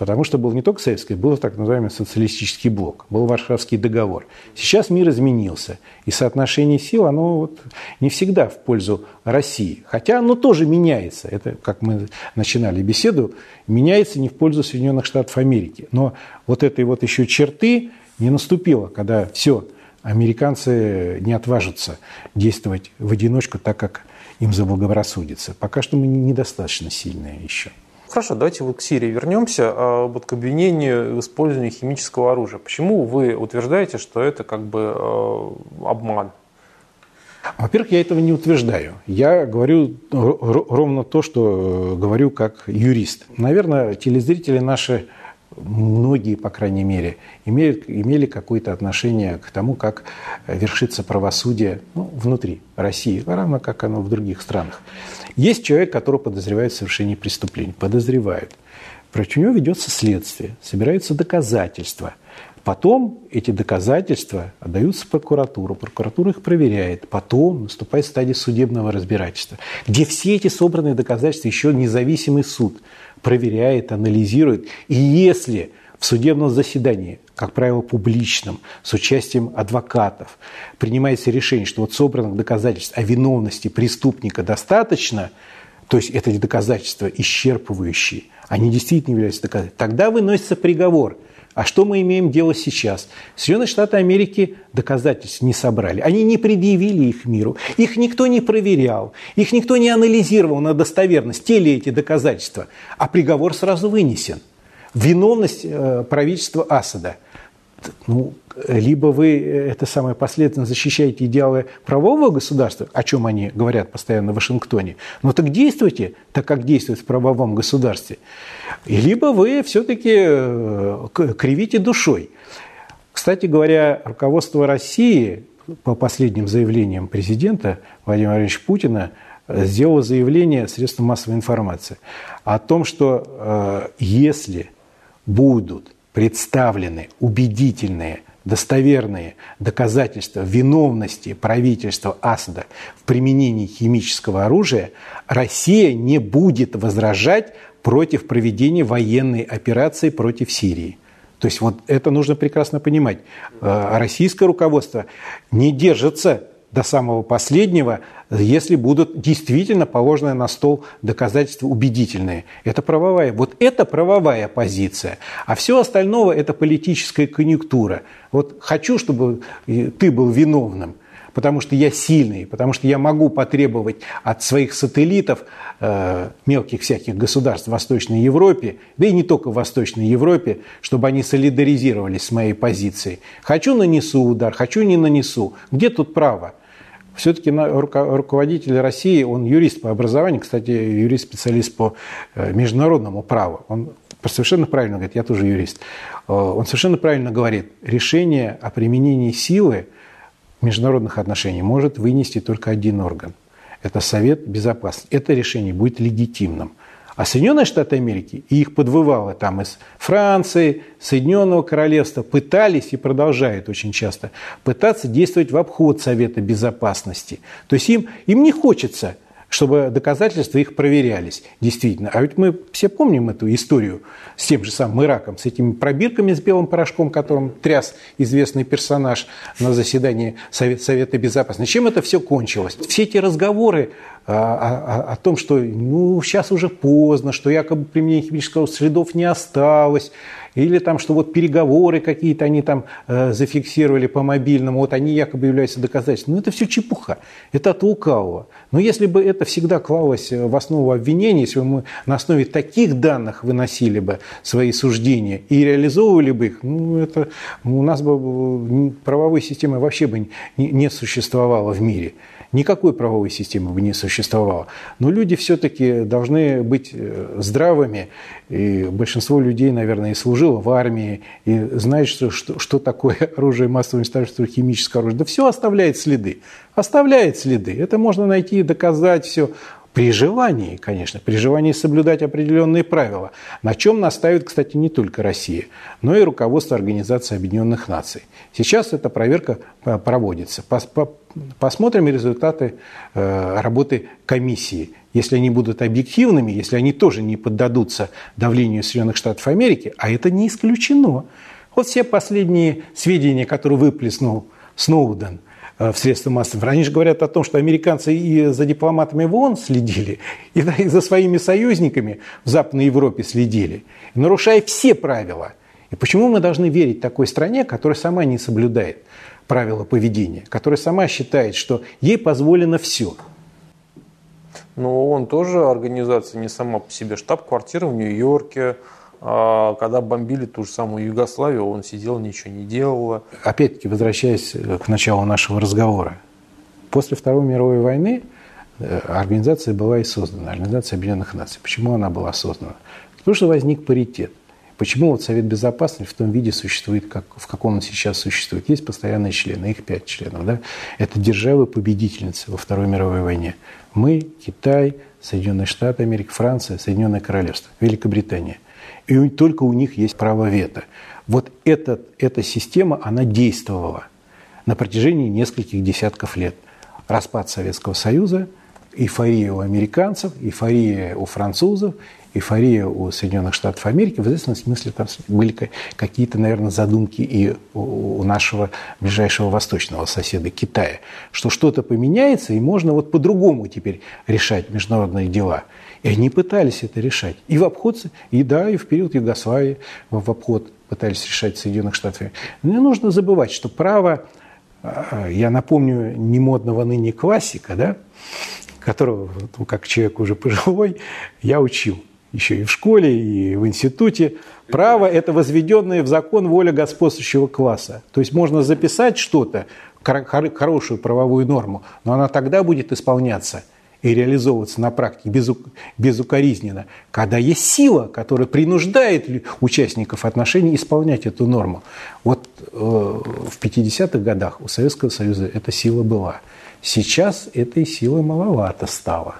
Потому что был не только советский, был так называемый социалистический блок, был Варшавский договор. Сейчас мир изменился, и соотношение сил, оно вот не всегда в пользу России. Хотя оно тоже меняется. Это, как мы начинали беседу, меняется не в пользу Соединенных Штатов Америки. Но вот этой вот еще черты не наступило, когда все, американцы не отважатся действовать в одиночку так, как им заблагорассудится. Пока что мы недостаточно сильные еще. Хорошо, давайте вот к Сирии вернемся, а, вот к обвинению в использовании химического оружия. Почему вы утверждаете, что это как бы э, обман? Во-первых, я этого не утверждаю. Я говорю ровно то, что э, говорю как юрист. Наверное, телезрители наши многие, по крайней мере, имели, имели какое-то отношение к тому, как вершится правосудие ну, внутри России, равно как оно в других странах. Есть человек, которого подозревают в совершении преступлений. Подозревают. Против него ведется следствие, собираются доказательства. Потом эти доказательства отдаются в прокуратуру, прокуратура их проверяет, потом наступает стадия судебного разбирательства, где все эти собранные доказательства еще независимый суд проверяет, анализирует. И если в судебном заседании, как правило, публичном, с участием адвокатов, принимается решение, что вот собранных доказательств о виновности преступника достаточно, то есть это доказательства исчерпывающие, они действительно являются доказательствами, тогда выносится приговор – а что мы имеем дело сейчас? Соединенные Штаты Америки доказательств не собрали. Они не предъявили их миру. Их никто не проверял. Их никто не анализировал на достоверность, те ли эти доказательства. А приговор сразу вынесен. Виновность э, правительства Асада. Ну, либо вы э, это самое последовательно защищаете идеалы правового государства, о чем они говорят постоянно в Вашингтоне, ну так действуйте так, как действует в правовом государстве. Либо вы все-таки э, кривите душой. Кстати говоря, руководство России по последним заявлениям президента Владимира Владимировича Путина сделало заявление средствам массовой информации о том, что э, если будут представлены убедительные достоверные доказательства виновности правительства Асада в применении химического оружия, Россия не будет возражать против проведения военной операции против Сирии. То есть вот это нужно прекрасно понимать. Э, российское руководство не держится до самого последнего, если будут действительно положены на стол доказательства убедительные. Это правовая. Вот это правовая позиция. А все остальное – это политическая конъюнктура. Вот хочу, чтобы ты был виновным – потому что я сильный, потому что я могу потребовать от своих сателлитов, э, мелких всяких государств в Восточной Европе, да и не только в Восточной Европе, чтобы они солидаризировались с моей позицией. Хочу нанесу удар, хочу не нанесу. Где тут право? Все-таки руководитель России, он юрист по образованию, кстати, юрист-специалист по э, международному праву. Он совершенно правильно говорит, я тоже юрист. Э, он совершенно правильно говорит, решение о применении силы – международных отношений может вынести только один орган. Это Совет Безопасности. Это решение будет легитимным. А Соединенные Штаты Америки, и их подвывало там из Франции, Соединенного Королевства, пытались и продолжают очень часто пытаться действовать в обход Совета Безопасности. То есть им, им не хочется чтобы доказательства их проверялись. Действительно. А ведь мы все помним эту историю с тем же самым Ираком, с этими пробирками с белым порошком, которым тряс известный персонаж на заседании Совета Безопасности. Чем это все кончилось? Все эти разговоры о, о, о том, что ну, сейчас уже поздно, что якобы применение химического следов не осталось, или там, что вот переговоры какие-то они там э, зафиксировали по мобильному, вот они якобы являются доказательством. Ну, это все чепуха, это от лукавого. Но если бы это всегда клалось в основу обвинения, если бы мы на основе таких данных выносили бы свои суждения и реализовывали бы их, ну, это у нас бы правовой системы вообще бы не, не существовало в мире никакой правовой системы бы не существовало. Но люди все-таки должны быть э, здравыми, и большинство людей, наверное, и служило в армии, и знает, что, что, что такое оружие массового уничтожения, химическое оружие. Да все оставляет следы. Оставляет следы. Это можно найти, доказать все. При желании, конечно, при желании соблюдать определенные правила, на чем настаивает, кстати, не только Россия, но и руководство Организации Объединенных Наций. Сейчас эта проверка э, проводится. Посмотрим результаты э, работы комиссии. Если они будут объективными, если они тоже не поддадутся давлению Соединенных Штатов Америки, а это не исключено. Вот все последние сведения, которые выплеснул Сноуден в средства массовой Они же говорят о том, что американцы и за дипломатами в ООН следили, и за своими союзниками в Западной Европе следили, нарушая все правила. И почему мы должны верить такой стране, которая сама не соблюдает? правила поведения, которая сама считает, что ей позволено все. Но он тоже организация не сама по себе. Штаб-квартира в Нью-Йорке, когда бомбили ту же самую Югославию, он сидел, ничего не делал. Опять-таки, возвращаясь к началу нашего разговора. После Второй мировой войны э, организация была и создана, Организация Объединенных Наций. Почему она была создана? Потому что возник паритет. Почему вот Совет Безопасности в том виде существует, как, в каком он сейчас существует? Есть постоянные члены, их пять членов. Да? Это державы-победительницы во Второй мировой войне. Мы, Китай, Соединенные Штаты Америки, Франция, Соединенное Королевство, Великобритания. И только у них есть право вето. Вот этот, эта система, она действовала на протяжении нескольких десятков лет. Распад Советского Союза, эйфория у американцев, эйфория у французов, эйфория у Соединенных Штатов Америки, в известном смысле там были какие-то, наверное, задумки и у нашего ближайшего восточного соседа Китая, что что-то поменяется, и можно вот по-другому теперь решать международные дела. И они пытались это решать. И в обход, и да, и в период Югославии в обход пытались решать Соединенных Штатов. Не нужно забывать, что право, а, я напомню, немодного ныне классика, да, которого, ну, как человек уже пожилой, я учил еще и в школе, и в институте. Право – это возведенное в закон воля господствующего класса. То есть можно записать что-то, хорошую правовую норму, но она тогда будет исполняться и реализовываться на практике безукоризненно, когда есть сила, которая принуждает участников отношений исполнять эту норму. Вот э, в 50-х годах у Советского Союза эта сила была. Сейчас этой силы маловато стало.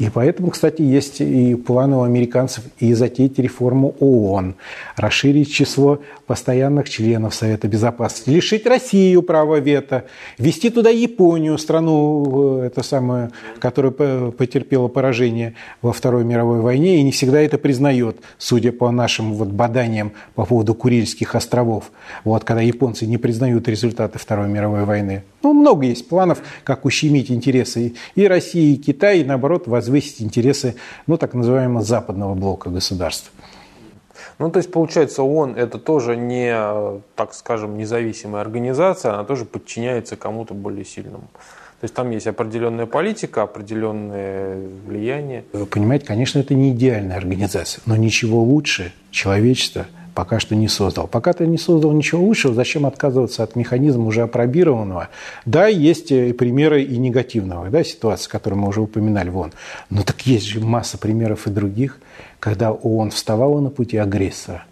И поэтому, кстати, есть и планы у американцев и затеять реформу ООН, расширить число постоянных членов Совета Безопасности, лишить Россию права вето, ввести туда Японию, страну, э, это самое, которая потерпела поражение во Второй мировой войне и не всегда это признает, судя по нашим вот баданиям по поводу Курильских островов, вот, когда японцы не признают результаты Второй мировой войны. Ну, много есть планов, как ущемить интересы и России, и Китая, и наоборот возвысить интересы, ну, так называемого западного блока государств. Ну, то есть, получается, ООН это тоже не, так скажем, независимая организация, она тоже подчиняется кому-то более сильному. То есть там есть определенная политика, определенное влияние. Вы понимаете, конечно, это не идеальная организация, но ничего лучше человечество пока что не создал. Пока ты не создал ничего лучшего, зачем отказываться от механизма уже опробированного? Да, есть э, примеры и негативного, да, ситуации, которые мы уже упоминали вон. Но так есть же масса примеров и других, когда ООН вставала на пути агрессора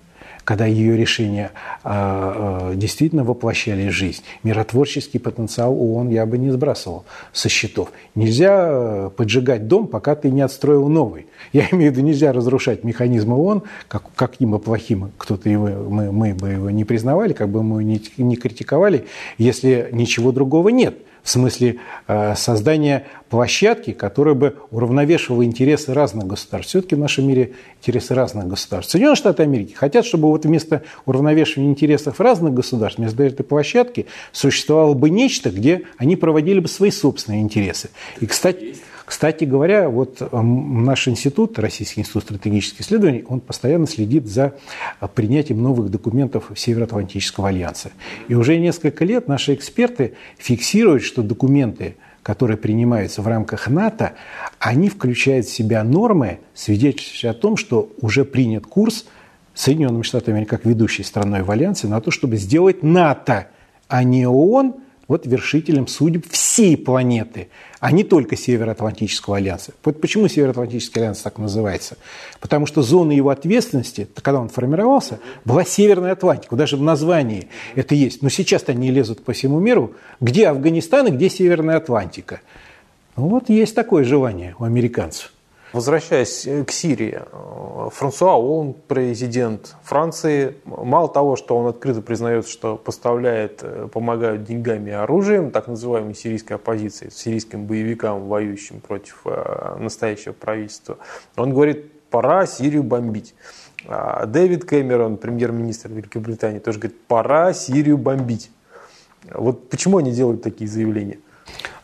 когда ее решения э, э, действительно воплощали жизнь. Миротворческий потенциал ООН я бы не сбрасывал со счетов. Нельзя э, поджигать дом, пока ты не отстроил новый. Я имею в виду, нельзя разрушать механизм ООН, как, каким бы плохим кто-то его, мы, мы бы его не признавали, как бы мы его не, не критиковали, если ничего другого нет в смысле э, создания площадки, которая бы уравновешивала интересы разных государств. Все-таки в нашем мире интересы разных государств. Соединенные Штаты Америки хотят, чтобы вот вместо уравновешивания интересов разных государств, вместо этой площадки существовало бы нечто, где они проводили бы свои собственные интересы. И, кстати, кстати говоря, вот наш институт, Российский институт стратегических исследований, он постоянно следит за принятием новых документов Североатлантического альянса. И уже несколько лет наши эксперты фиксируют, что документы, которые принимаются в рамках НАТО, они включают в себя нормы, свидетельствующие о том, что уже принят курс Соединенными Штатами как ведущей страной в альянсе на то, чтобы сделать НАТО, а не ООН – вот вершителем судеб всей планеты, а не только Североатлантического альянса. Вот почему Североатлантический альянс так называется? Потому что зона его ответственности, когда он формировался, была Северная Атлантика. Даже в названии это есть. Но сейчас они лезут по всему миру. Где Афганистан и где Северная Атлантика? Вот есть такое желание у американцев. Возвращаясь э, к Сирии, э, Франсуа он президент Франции. Мало того, что он открыто признает, что поставляет, э, помогают деньгами и оружием так называемой сирийской оппозиции, сирийским боевикам, воюющим против настоящего правительства, он говорит, пора Сирию бомбить. А Дэвид Кэмерон, премьер-министр Великобритании, тоже говорит, пора Сирию бомбить. Вот почему они делают такие заявления?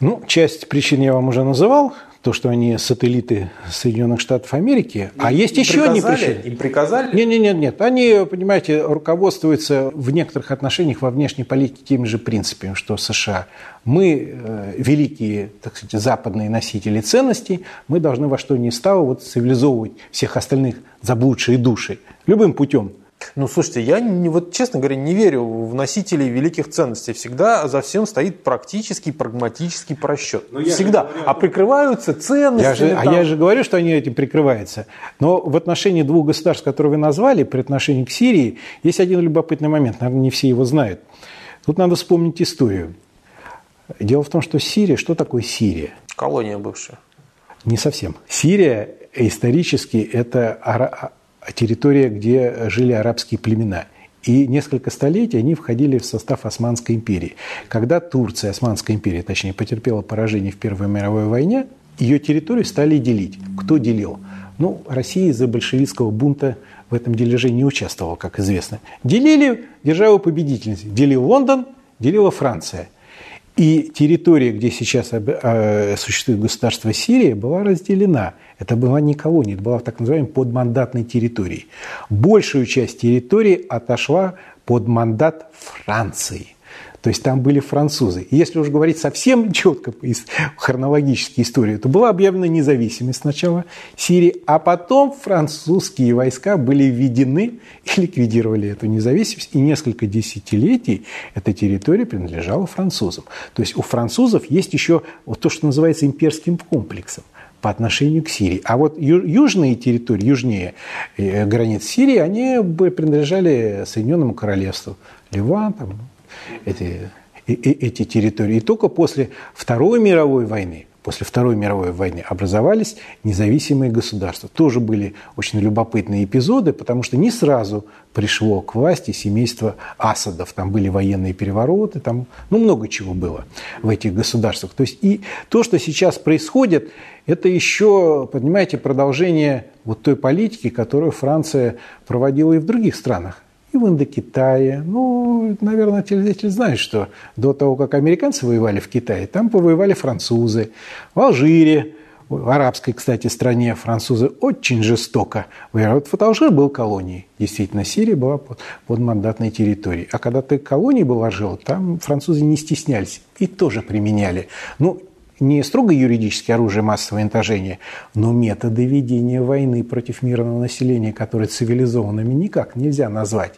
Ну, часть причин я вам уже называл то, что они сателлиты Соединенных Штатов Америки. А им, есть еще одни причины. Им приказали? Нет, нет, нет, нет. Они, понимаете, руководствуются в некоторых отношениях во внешней политике теми же принципами, что США. Мы э, великие, так сказать, западные носители ценностей, мы должны во что ни стало вот цивилизовывать всех остальных заблудшие души любым путем – ну, слушайте, я, не, вот, честно говоря, не верю в носителей великих ценностей. Всегда за всем стоит практический, прагматический просчет. Но Всегда. Говорю, а прикрываются ценностями. Я же, а я же говорю, что они этим прикрываются. Но в отношении двух государств, которые вы назвали, при отношении к Сирии, есть один любопытный момент. Наверное, не все его знают. Тут надо вспомнить историю. Дело в том, что Сирия, что такое Сирия? Колония бывшая. Не совсем. Сирия исторически это территория, где жили арабские племена. И несколько столетий они входили в состав Османской империи. Когда Турция, Османская империя, точнее, потерпела поражение в Первой мировой войне, ее территорию стали делить. Кто делил? Ну, Россия из-за большевистского бунта в этом дележе не участвовала, как известно. Делили державу победительницы. Делил Лондон, делила Франция. И территория, где сейчас э, существует государство Сирия, была разделена. Это была не колония, это была так называемая подмандатной территорией. Большую часть территории отошла под мандат Франции. То есть там были французы. И если уж говорить совсем четко из хронологической истории, то была объявлена независимость сначала Сирии, а потом французские войска были введены и ликвидировали эту независимость. И несколько десятилетий эта территория принадлежала французам. То есть у французов есть еще вот то, что называется имперским комплексом по отношению к Сирии. А вот южные территории, южнее э, границ Сирии, они бы принадлежали Соединенному Королевству. Ливан, там, эти, эти территории. И только после Второй мировой войны, после Второй мировой войны образовались независимые государства. Тоже были очень любопытные эпизоды, потому что не сразу пришло к власти семейство Асадов. Там были военные перевороты, там ну, много чего было в этих государствах. То есть и то, что сейчас происходит, это еще, понимаете, продолжение вот той политики, которую Франция проводила и в других странах и в Индокитае. Ну, наверное, телезрители знают, что до того, как американцы воевали в Китае, там повоевали французы. В Алжире, в арабской, кстати, стране французы очень жестоко воевали. Вот Алжир был колонией. Действительно, Сирия была под, под мандатной территорией. А когда ты колонией был Алжир, там французы не стеснялись и тоже применяли. Ну, не строго юридическое оружие массового уничтожения, но методы ведения войны против мирного населения, которые цивилизованными никак нельзя назвать.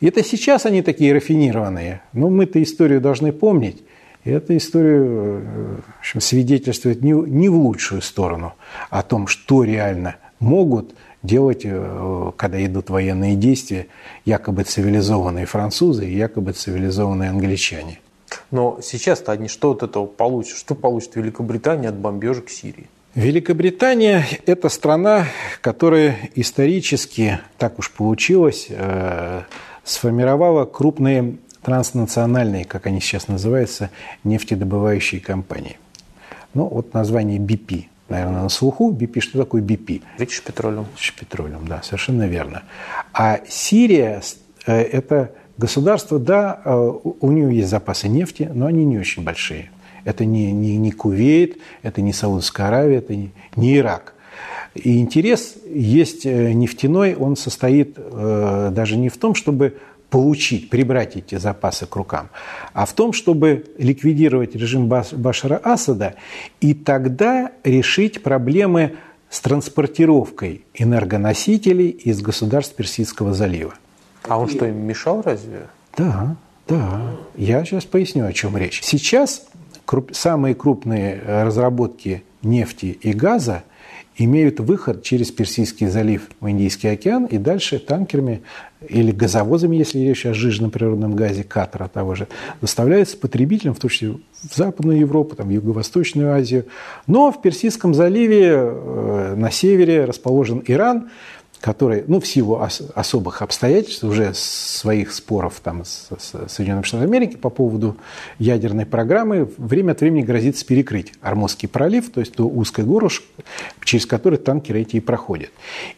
И это сейчас они такие рафинированные. Но мы-то историю должны помнить. И эта история э, в общем, свидетельствует не, не в лучшую сторону о том, что реально могут делать, э, когда идут военные действия, якобы цивилизованные французы и якобы цивилизованные англичане. Но сейчас-то они что от этого получат? Что получит Великобритания от бомбежек Сирии? Великобритания – это страна, которая исторически, так уж получилось, э, сформировала крупные транснациональные, как они сейчас называются, нефтедобывающие компании. Ну, вот название BP, наверное, на слуху. BP, что такое BP? British Petroleum. British Petroleum, да, совершенно верно. А Сирия – это Государство, да, э, у нее есть запасы нефти, но они не очень большие. Это не, не, не Кувейт, это не Саудовская Аравия, это не, не Ирак. И интерес есть э, нефтяной, он состоит э, даже не в том, чтобы получить, прибрать эти запасы к рукам, а в том, чтобы ликвидировать режим Башара Асада и тогда решить проблемы с транспортировкой энергоносителей из государств Персидского залива. А он что, им мешал разве? Да, да. Я сейчас поясню, о чем речь. Сейчас круп, самые крупные э, разработки нефти и газа имеют выход через Персидский залив в Индийский океан и дальше танкерами или газовозами, если речь о жиженном природном газе Катара того же, доставляется потребителям, в том числе в Западную Европу, там, в Юго-Восточную Азию. Но в Персидском заливе э, на севере расположен Иран – который, ну, в силу ос- особых обстоятельств, уже своих споров там с, с Соединенными Штатами Америки по поводу ядерной программы, время от времени грозится перекрыть Армузский пролив, то есть то узкое горлышко, через которое танкеры эти и проходят.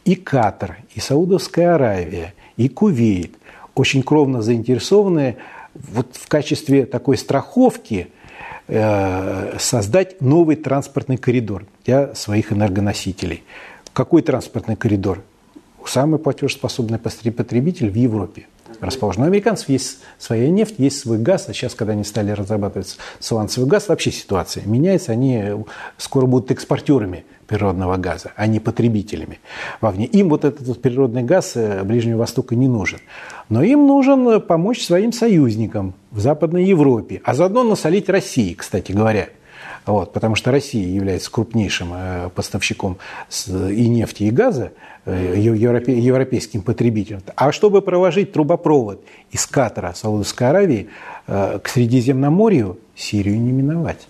И Катар, и Саудовская Аравия, и Кувейт очень кровно заинтересованы вот в качестве такой страховки э, создать новый транспортный коридор для своих энергоносителей. Какой транспортный коридор? Самый платежеспособный потребитель в Европе расположен. У американцев есть своя нефть, есть свой газ, а сейчас, когда они стали разрабатывать сланцевый газ, вообще ситуация меняется. Они скоро будут экспортерами природного газа, а не потребителями вовне. Им вот этот вот природный газ э, Ближнего Востока не нужен. Но им нужен помочь своим союзникам в Западной Европе, а заодно насолить России, кстати говоря. Вот, потому что Россия является крупнейшим э, поставщиком и нефти, и газа э, европейским потребителям. А чтобы проложить трубопровод из Катара, Саудовской Аравии э, к Средиземноморью, Сирию не миновать.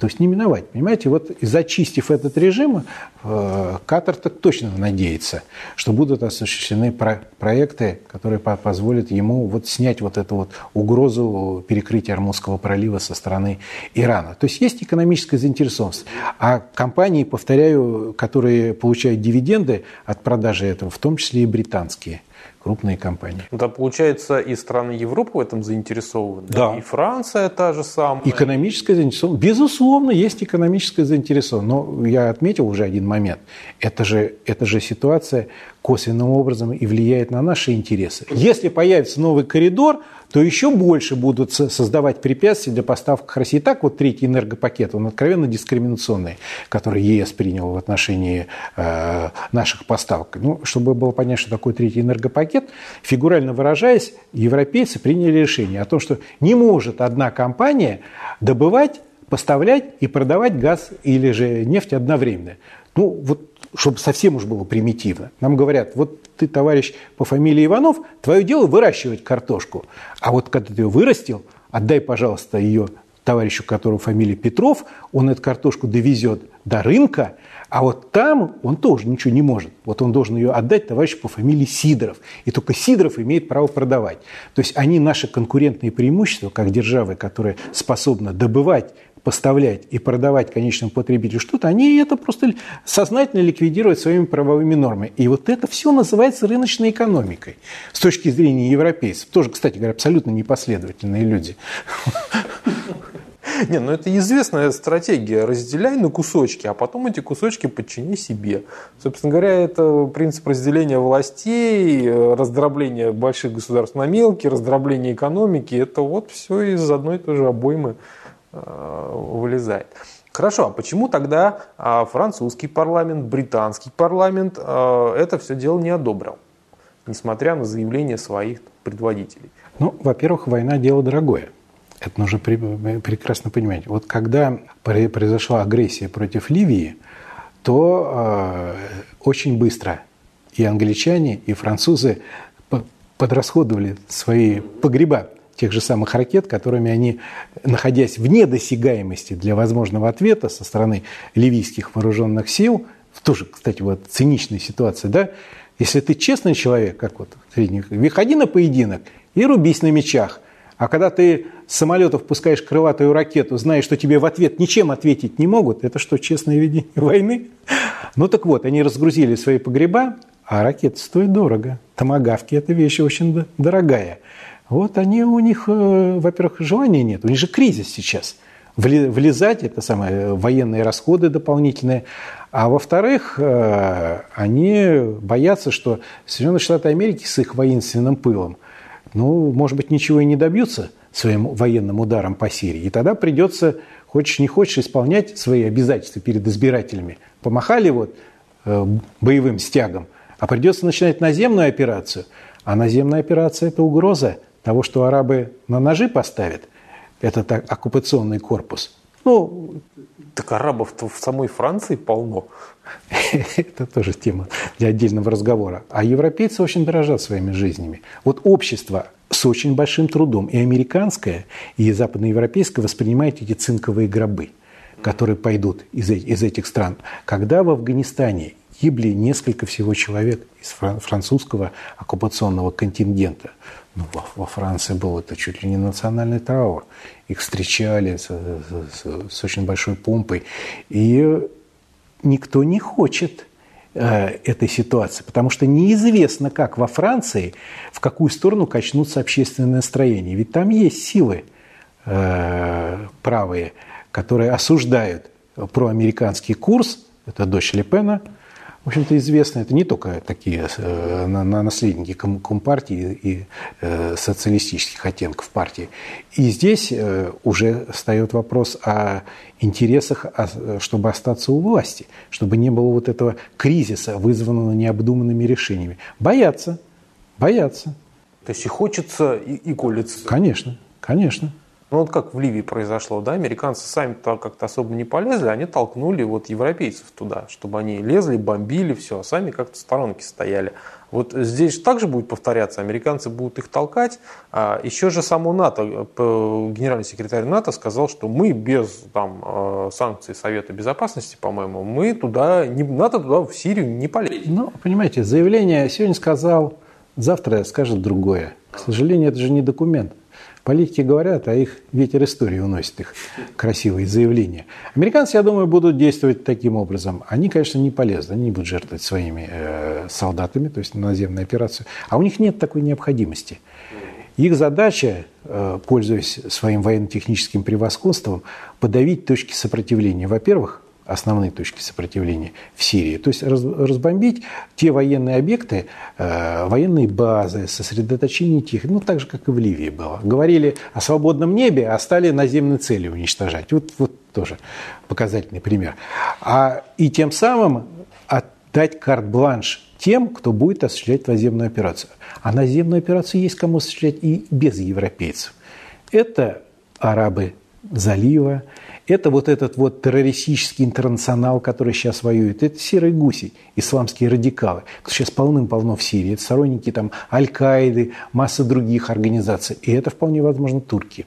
То есть не миновать. Понимаете, вот зачистив этот режим, э, Катар так точно надеется, что будут осуществлены про проекты, которые позволят ему вот снять вот эту вот угрозу перекрытия Армузского пролива со стороны Ирана. То есть есть экономическая заинтересованность. А компании, повторяю, которые получают дивиденды от продажи этого, в том числе и британские – крупные компании. Да, получается, и страны Европы в этом заинтересованы. Да. И Франция та же самая. Экономическая заинтересованность. Безусловно, есть экономическая заинтересованность. Но я отметил уже один момент. Это же, это же ситуация косвенным образом и влияет на наши интересы. Если появится новый коридор, то еще больше будут создавать препятствия для поставок России. Так вот третий энергопакет, он откровенно дискриминационный, который ЕС принял в отношении э, наших поставок. Ну, чтобы было понятно, что такое третий энергопакет, фигурально выражаясь, европейцы приняли решение о том, что не может одна компания добывать поставлять и продавать газ или же нефть одновременно. Ну, вот чтобы совсем уж было примитивно. Нам говорят, вот ты, товарищ по фамилии Иванов, твое дело выращивать картошку. А вот когда ты ее вырастил, отдай, пожалуйста, ее товарищу, которого фамилия Петров, он эту картошку довезет до рынка, а вот там он тоже ничего не может. Вот он должен ее отдать товарищу по фамилии Сидоров. И только Сидоров имеет право продавать. То есть они наши конкурентные преимущества, как державы, которая способна добывать, поставлять и продавать конечному потребителю что-то, они это просто сознательно ликвидируют своими правовыми нормами. И вот это все называется рыночной экономикой. С точки зрения европейцев. Тоже, кстати говоря, абсолютно непоследовательные люди. Не, ну это известная стратегия. Разделяй на кусочки, а потом эти кусочки подчини себе. Собственно говоря, это принцип разделения властей, раздробление больших государств на мелкие, раздробление экономики. Это вот все из одной и той же обоймы э, вылезает. Хорошо, а почему тогда а, французский парламент, британский парламент э, это все дело не одобрил, несмотря на заявления своих предводителей? Ну, во-первых, война – дело дорогое. Это нужно прекрасно понимать. Вот когда произошла агрессия против Ливии, то э, очень быстро и англичане, и французы подрасходовали свои погреба тех же самых ракет, которыми они, находясь вне досягаемости для возможного ответа со стороны ливийских вооруженных сил, тоже, кстати, вот циничная ситуация, да, если ты честный человек, как вот средних, выходи на поединок и рубись на мечах – а когда ты с самолетов пускаешь крылатую ракету, знаешь, что тебе в ответ ничем ответить не могут, это что, честное ведение войны? Ну так вот, они разгрузили свои погреба, а ракеты стоят дорого. Томагавки – это вещь очень дорогая. Вот они у них, э, во-первых, желания нет, у них же кризис сейчас. Влезать – это самое, военные расходы дополнительные. А во-вторых, э, они боятся, что Соединенные Штаты Америки с их воинственным пылом – ну, может быть, ничего и не добьются своим военным ударом по Сирии. И тогда придется, хочешь не хочешь, исполнять свои обязательства перед избирателями. Помахали вот э, боевым стягом, а придется начинать наземную операцию. А наземная операция – это угроза того, что арабы на ножи поставят этот оккупационный корпус. Ну, так арабов-то в самой Франции полно. Это тоже тема для отдельного разговора. А европейцы очень дорожат своими жизнями. Вот общество с очень большим трудом, и американское, и западноевропейское воспринимает эти цинковые гробы, которые пойдут из, из этих стран. Когда в Афганистане гибли несколько всего человек из французского оккупационного контингента, ну, во, во Франции был это чуть ли не национальный траур. Их встречали с, с, с очень большой помпой. И никто не хочет э, этой ситуации, потому что неизвестно, как во Франции, в какую сторону качнутся общественные настроения. Ведь там есть силы э, правые, которые осуждают проамериканский курс, это дочь Лепена, в общем-то, известно, это не только такие э, наследники Компартии и э, социалистических оттенков партии. И здесь э, уже встает вопрос о интересах, чтобы остаться у власти, чтобы не было вот этого кризиса, вызванного необдуманными решениями. Боятся, боятся. То есть и хочется, и, и колется. Конечно, конечно. Ну вот как в Ливии произошло, да, американцы сами как-то особо не полезли, они толкнули вот европейцев туда, чтобы они лезли, бомбили все, а сами как-то в сторонке стояли. Вот здесь также будет повторяться, американцы будут их толкать. А еще же само НАТО, генеральный секретарь НАТО сказал, что мы без там, э, санкций Совета Безопасности, по-моему, мы туда, не, НАТО туда в Сирию не полезем. Ну, понимаете, заявление сегодня сказал, завтра скажет другое. К сожалению, это же не документ. Политики говорят, а их ветер истории уносит их красивые заявления. Американцы, я думаю, будут действовать таким образом. Они, конечно, не полезны, они не будут жертвовать своими э, солдатами, то есть на наземную операцию. А у них нет такой необходимости. Их задача, э, пользуясь своим военно-техническим превосходством, подавить точки сопротивления. Во-первых, основные точки сопротивления в Сирии. То есть разбомбить те военные объекты, э, военные базы, сосредоточение тех, ну так же, как и в Ливии было. Говорили о свободном небе, а стали наземные цели уничтожать. Вот, вот тоже показательный пример. А, и тем самым отдать карт-бланш тем, кто будет осуществлять наземную операцию. А наземную операцию есть кому осуществлять и без европейцев. Это арабы залива, это вот этот вот террористический интернационал, который сейчас воюет. Это серые гуси, исламские радикалы. Сейчас полным-полно в Сирии. Это сторонники там Аль-Каиды, масса других организаций. И это вполне возможно турки.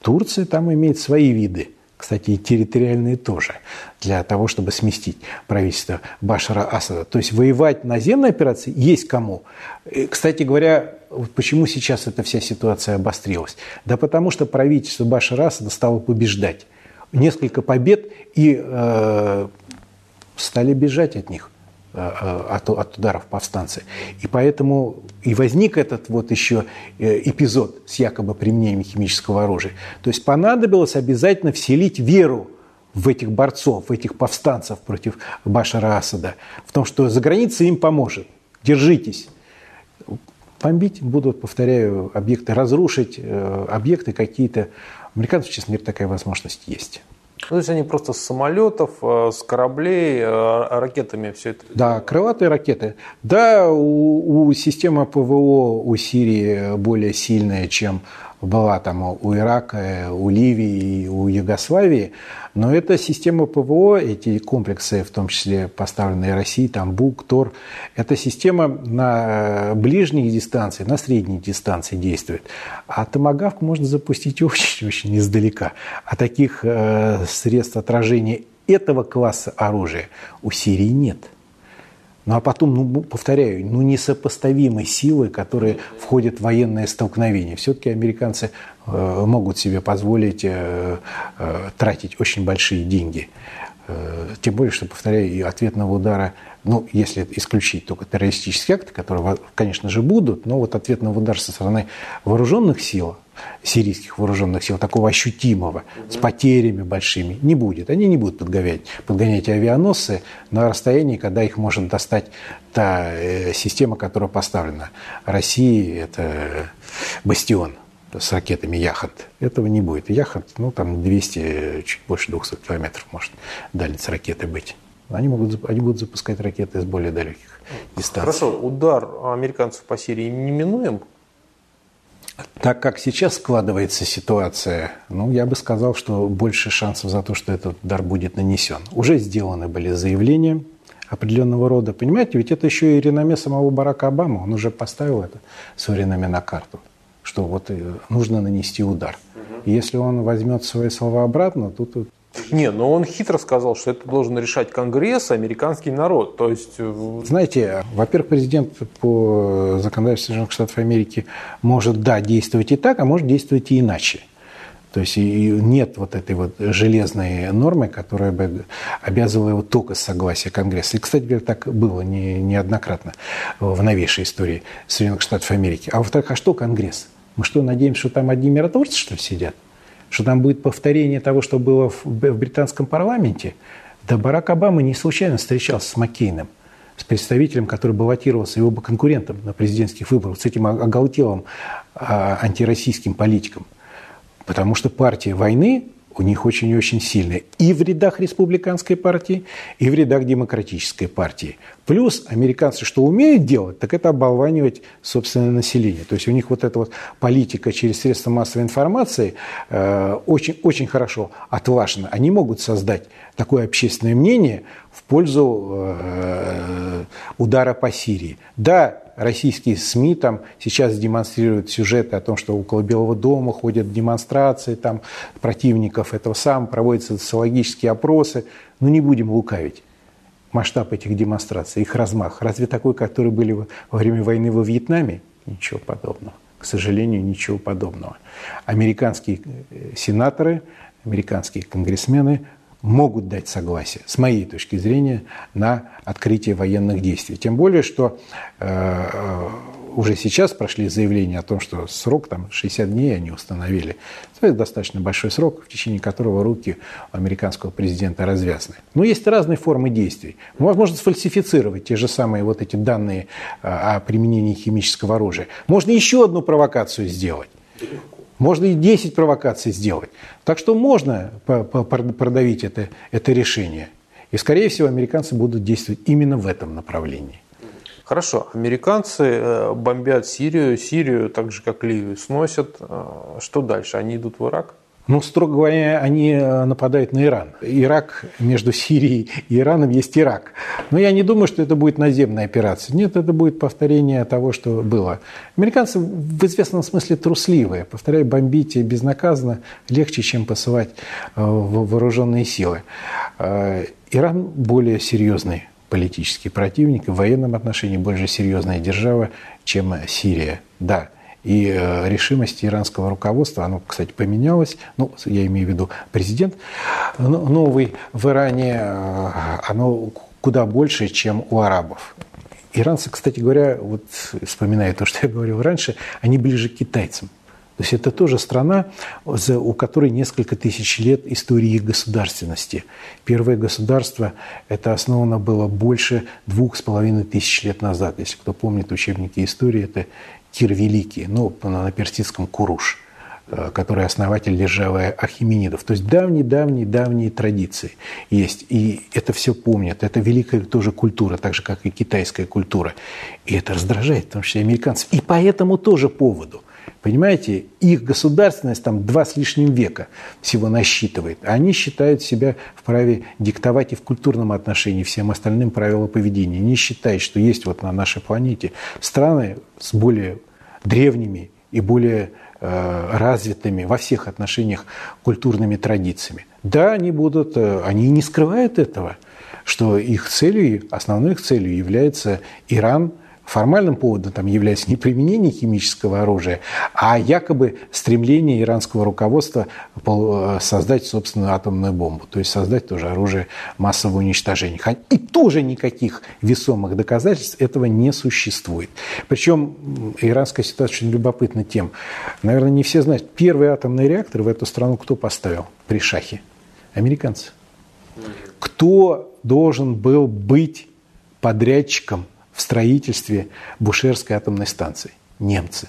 Турция там имеет свои виды. Кстати, и территориальные тоже, для того, чтобы сместить правительство Башара Асада. То есть воевать наземной операции есть кому. Кстати говоря, почему сейчас эта вся ситуация обострилась? Да потому что правительство Башара Асада стало побеждать несколько побед и э, стали бежать от них. Э, э, от, от ударов повстанцы. И поэтому и возник этот вот еще э, эпизод с якобы применением химического оружия. То есть понадобилось обязательно вселить веру в этих борцов, в этих повстанцев против Башара Асада, в том, что за границей им поможет. Держитесь. Бомбить будут, повторяю, объекты, разрушить объекты какие-то. Американцев, честно говоря, такая возможность есть. Ну, то есть они просто с самолетов, э, с кораблей, э, ракетами все это? Да, крылатые ракеты. Да, у, у системы ПВО у Сирии более сильная, чем была там у Ирака, у Ливии, у Югославии, но эта система ПВО, эти комплексы, в том числе поставленные Россией, там БУК, ТОР, эта система на ближних дистанциях, на средней дистанции действует. А томагавк можно запустить очень-очень издалека. А таких э, средств отражения этого класса оружия у Сирии нет – ну а потом, ну, повторяю, ну несопоставимой силы, которые входят в военное столкновение. Все-таки американцы э, могут себе позволить э, э, тратить очень большие деньги. Э, тем более, что, повторяю, и ответного удара, ну, если исключить только террористические акты, которые, конечно же, будут, но вот ответного удара со стороны вооруженных сил, сирийских вооруженных сил, такого ощутимого, с потерями большими, не будет. Они не будут подгонять, подгонять авианосцы на расстоянии, когда их может достать та э, система, которая поставлена. России это бастион с ракетами Яхант. Этого не будет. Яхант, ну, там 200, чуть больше 200 километров может дальность ракеты быть. Они, могут, они будут запускать ракеты из более далеких дистанций. Хорошо, удар американцев по Сирии неминуем? Так как сейчас складывается ситуация, ну, я бы сказал, что больше шансов за то, что этот удар будет нанесен. Уже сделаны были заявления определенного рода. Понимаете, ведь это еще и реноме самого Барака Обамы. Он уже поставил это свое реноме на карту, что вот э, нужно нанести удар. И если он возьмет свои слова обратно, тут не, но он хитро сказал, что это должен решать Конгресс, американский народ. То есть... Э, Знаете, во-первых, президент по законодательству Соединенных Штатов Америки может, да, действовать и так, а может действовать и иначе. То есть нет вот этой вот железной нормы, которая бы обязывала его только с согласия Конгресса. И, кстати говоря, так было не, неоднократно в новейшей истории Соединенных Штатов Америки. А во-вторых, а что Конгресс? Мы что, надеемся, что там одни миротворцы, что ли, сидят? Что там будет повторение того, что было в, британском парламенте. Да Барак Обама не случайно встречался с Маккейном, с представителем, который баллотировался его бы конкурентом на президентских выборах, с этим оголтелым а, антироссийским политиком. Потому что партия войны у них очень и очень сильная. И в рядах республиканской партии, и в рядах демократической партии. Плюс американцы что умеют делать, так это оболванивать собственное население. То есть у них вот эта вот политика через средства массовой информации э, очень, очень хорошо отлажена. Они могут создать такое общественное мнение в пользу э, удара по Сирии. Да, российские СМИ там сейчас демонстрируют сюжеты о том, что около Белого дома ходят демонстрации там, противников этого самого, проводятся социологические опросы. Но не будем лукавить. Масштаб этих демонстраций, их размах. Разве такой, который были во время войны во Вьетнаме? Ничего подобного. К сожалению, ничего подобного. Американские э, сенаторы, американские конгрессмены могут дать согласие, с моей точки зрения, на открытие военных действий. Тем более, что э, э уже сейчас прошли заявления о том, что срок там 60 дней они установили. Это достаточно большой срок, в течение которого руки американского президента развязаны. Но есть разные формы действий. Возможно сфальсифицировать те же самые вот эти данные э, о применении химического оружия. Можно еще одну провокацию сделать. Можно и 10 провокаций сделать. Так что можно продавить это, это решение. И, скорее всего, американцы будут действовать именно в этом направлении. Хорошо, американцы э, бомбят Сирию, Сирию, так же как Ливию, сносят. Э, что дальше? Они идут в Ирак? Ну, строго говоря, они э, нападают на Иран. Ирак между Сирией и Ираном есть Ирак. Но я не думаю, что это будет наземная операция. Нет, это будет повторение того, что было. Американцы в известном смысле трусливые. Повторяю, бомбить безнаказанно легче, чем посылать э, вооруженные силы. Э, Иран более серьезный политический противник, в военном отношении более серьезная держава, чем Сирия. Да, и э, решимость иранского руководства, оно, кстати, поменялось, ну, я имею в виду президент новый в Иране, э, оно куда больше, чем у арабов. Иранцы, кстати говоря, вот вспоминая то, что я говорил раньше, они ближе к китайцам. То есть это тоже страна, у которой несколько тысяч лет истории государственности. Первое государство это основано было больше двух с половиной тысяч лет назад. Если кто помнит учебники истории, это Кир Великий, ну, на персидском Куруш э, который основатель державы Ахименидов. То есть давние-давние-давние традиции есть. И это все помнят. Это великая тоже культура, так же, как и китайская культура. И это раздражает, потому что американцев. И по этому тоже поводу. Понимаете, их государственность там два с лишним века всего насчитывает. А они считают себя вправе диктовать и в культурном отношении всем остальным правила поведения. Не считают, что есть вот на нашей планете страны с более древними и более э, развитыми во всех отношениях культурными традициями. Да, они будут, э, они не скрывают этого, что их целью, основной их целью является Иран – формальным поводом там является не применение химического оружия, а якобы стремление иранского руководства создать собственную атомную бомбу, то есть создать тоже оружие массового уничтожения. И тоже никаких весомых доказательств этого не существует. Причем иранская ситуация очень любопытна тем, наверное, не все знают, первый атомный реактор в эту страну кто поставил при шахе? Американцы. Кто должен был быть подрядчиком – в строительстве Бушерской атомной станции. Немцы.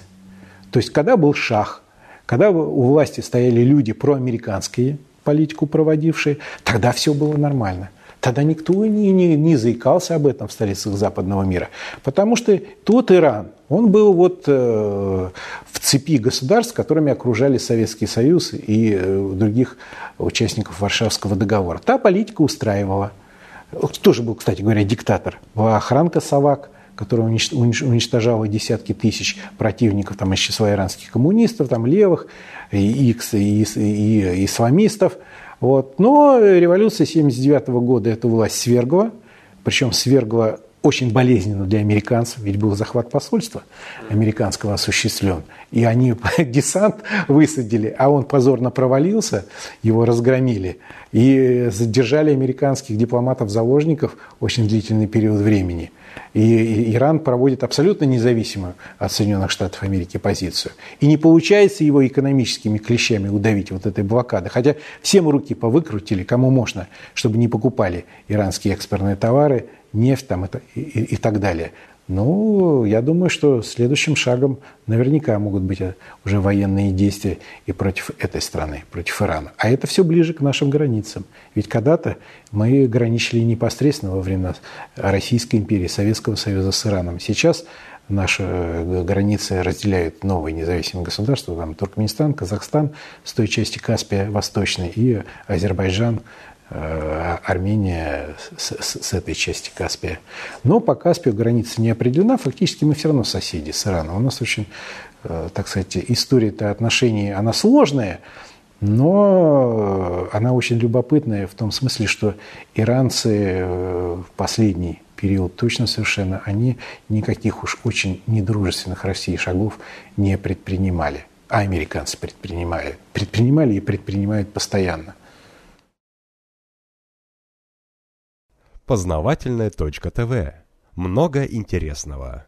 То есть, когда был шах, когда у власти стояли люди проамериканские, политику проводившие, тогда все было нормально. Тогда никто не, не, не заикался об этом в столицах западного мира. Потому что тот Иран, он был вот э, в цепи государств, которыми окружали Советский Союз и э, других участников Варшавского договора. Та политика устраивала тоже был, кстати говоря, диктатор, была охранка Савак, которая уничтожала десятки тысяч противников там, из числа иранских коммунистов, там, левых, и, и, и, и исламистов. Вот. Но революция 1979 года эту власть свергла, причем свергла очень болезненно для американцев, ведь был захват посольства американского осуществлен. И они десант высадили, а он позорно провалился, его разгромили. И задержали американских дипломатов-заложников очень длительный период времени. И Иран проводит абсолютно независимую от Соединенных Штатов Америки позицию. И не получается его экономическими клещами удавить вот этой блокады. Хотя всем руки повыкрутили, кому можно, чтобы не покупали иранские экспортные товары, нефть там, и, и, и так далее. Ну, я думаю, что следующим шагом наверняка могут быть э, уже военные действия и против этой страны, против Ирана. А это все ближе к нашим границам. Ведь когда-то мы граничили непосредственно во времена Российской империи, Советского Союза с Ираном. Сейчас наши э, границы разделяют новые независимые государства, там Туркменистан, Казахстан с той части Каспия Восточной и Азербайджан Армения с, с, с этой части Каспия. Но по Каспию граница не определена. Фактически мы все равно соседи с Ираном. У нас очень, э, так сказать, история-то отношений, она сложная, но она очень любопытная в том смысле, что иранцы э, в последний период точно совершенно, они никаких уж очень недружественных России шагов не предпринимали. А американцы предпринимали. Предпринимали и предпринимают постоянно. Познавательная точка ТВ. Много интересного.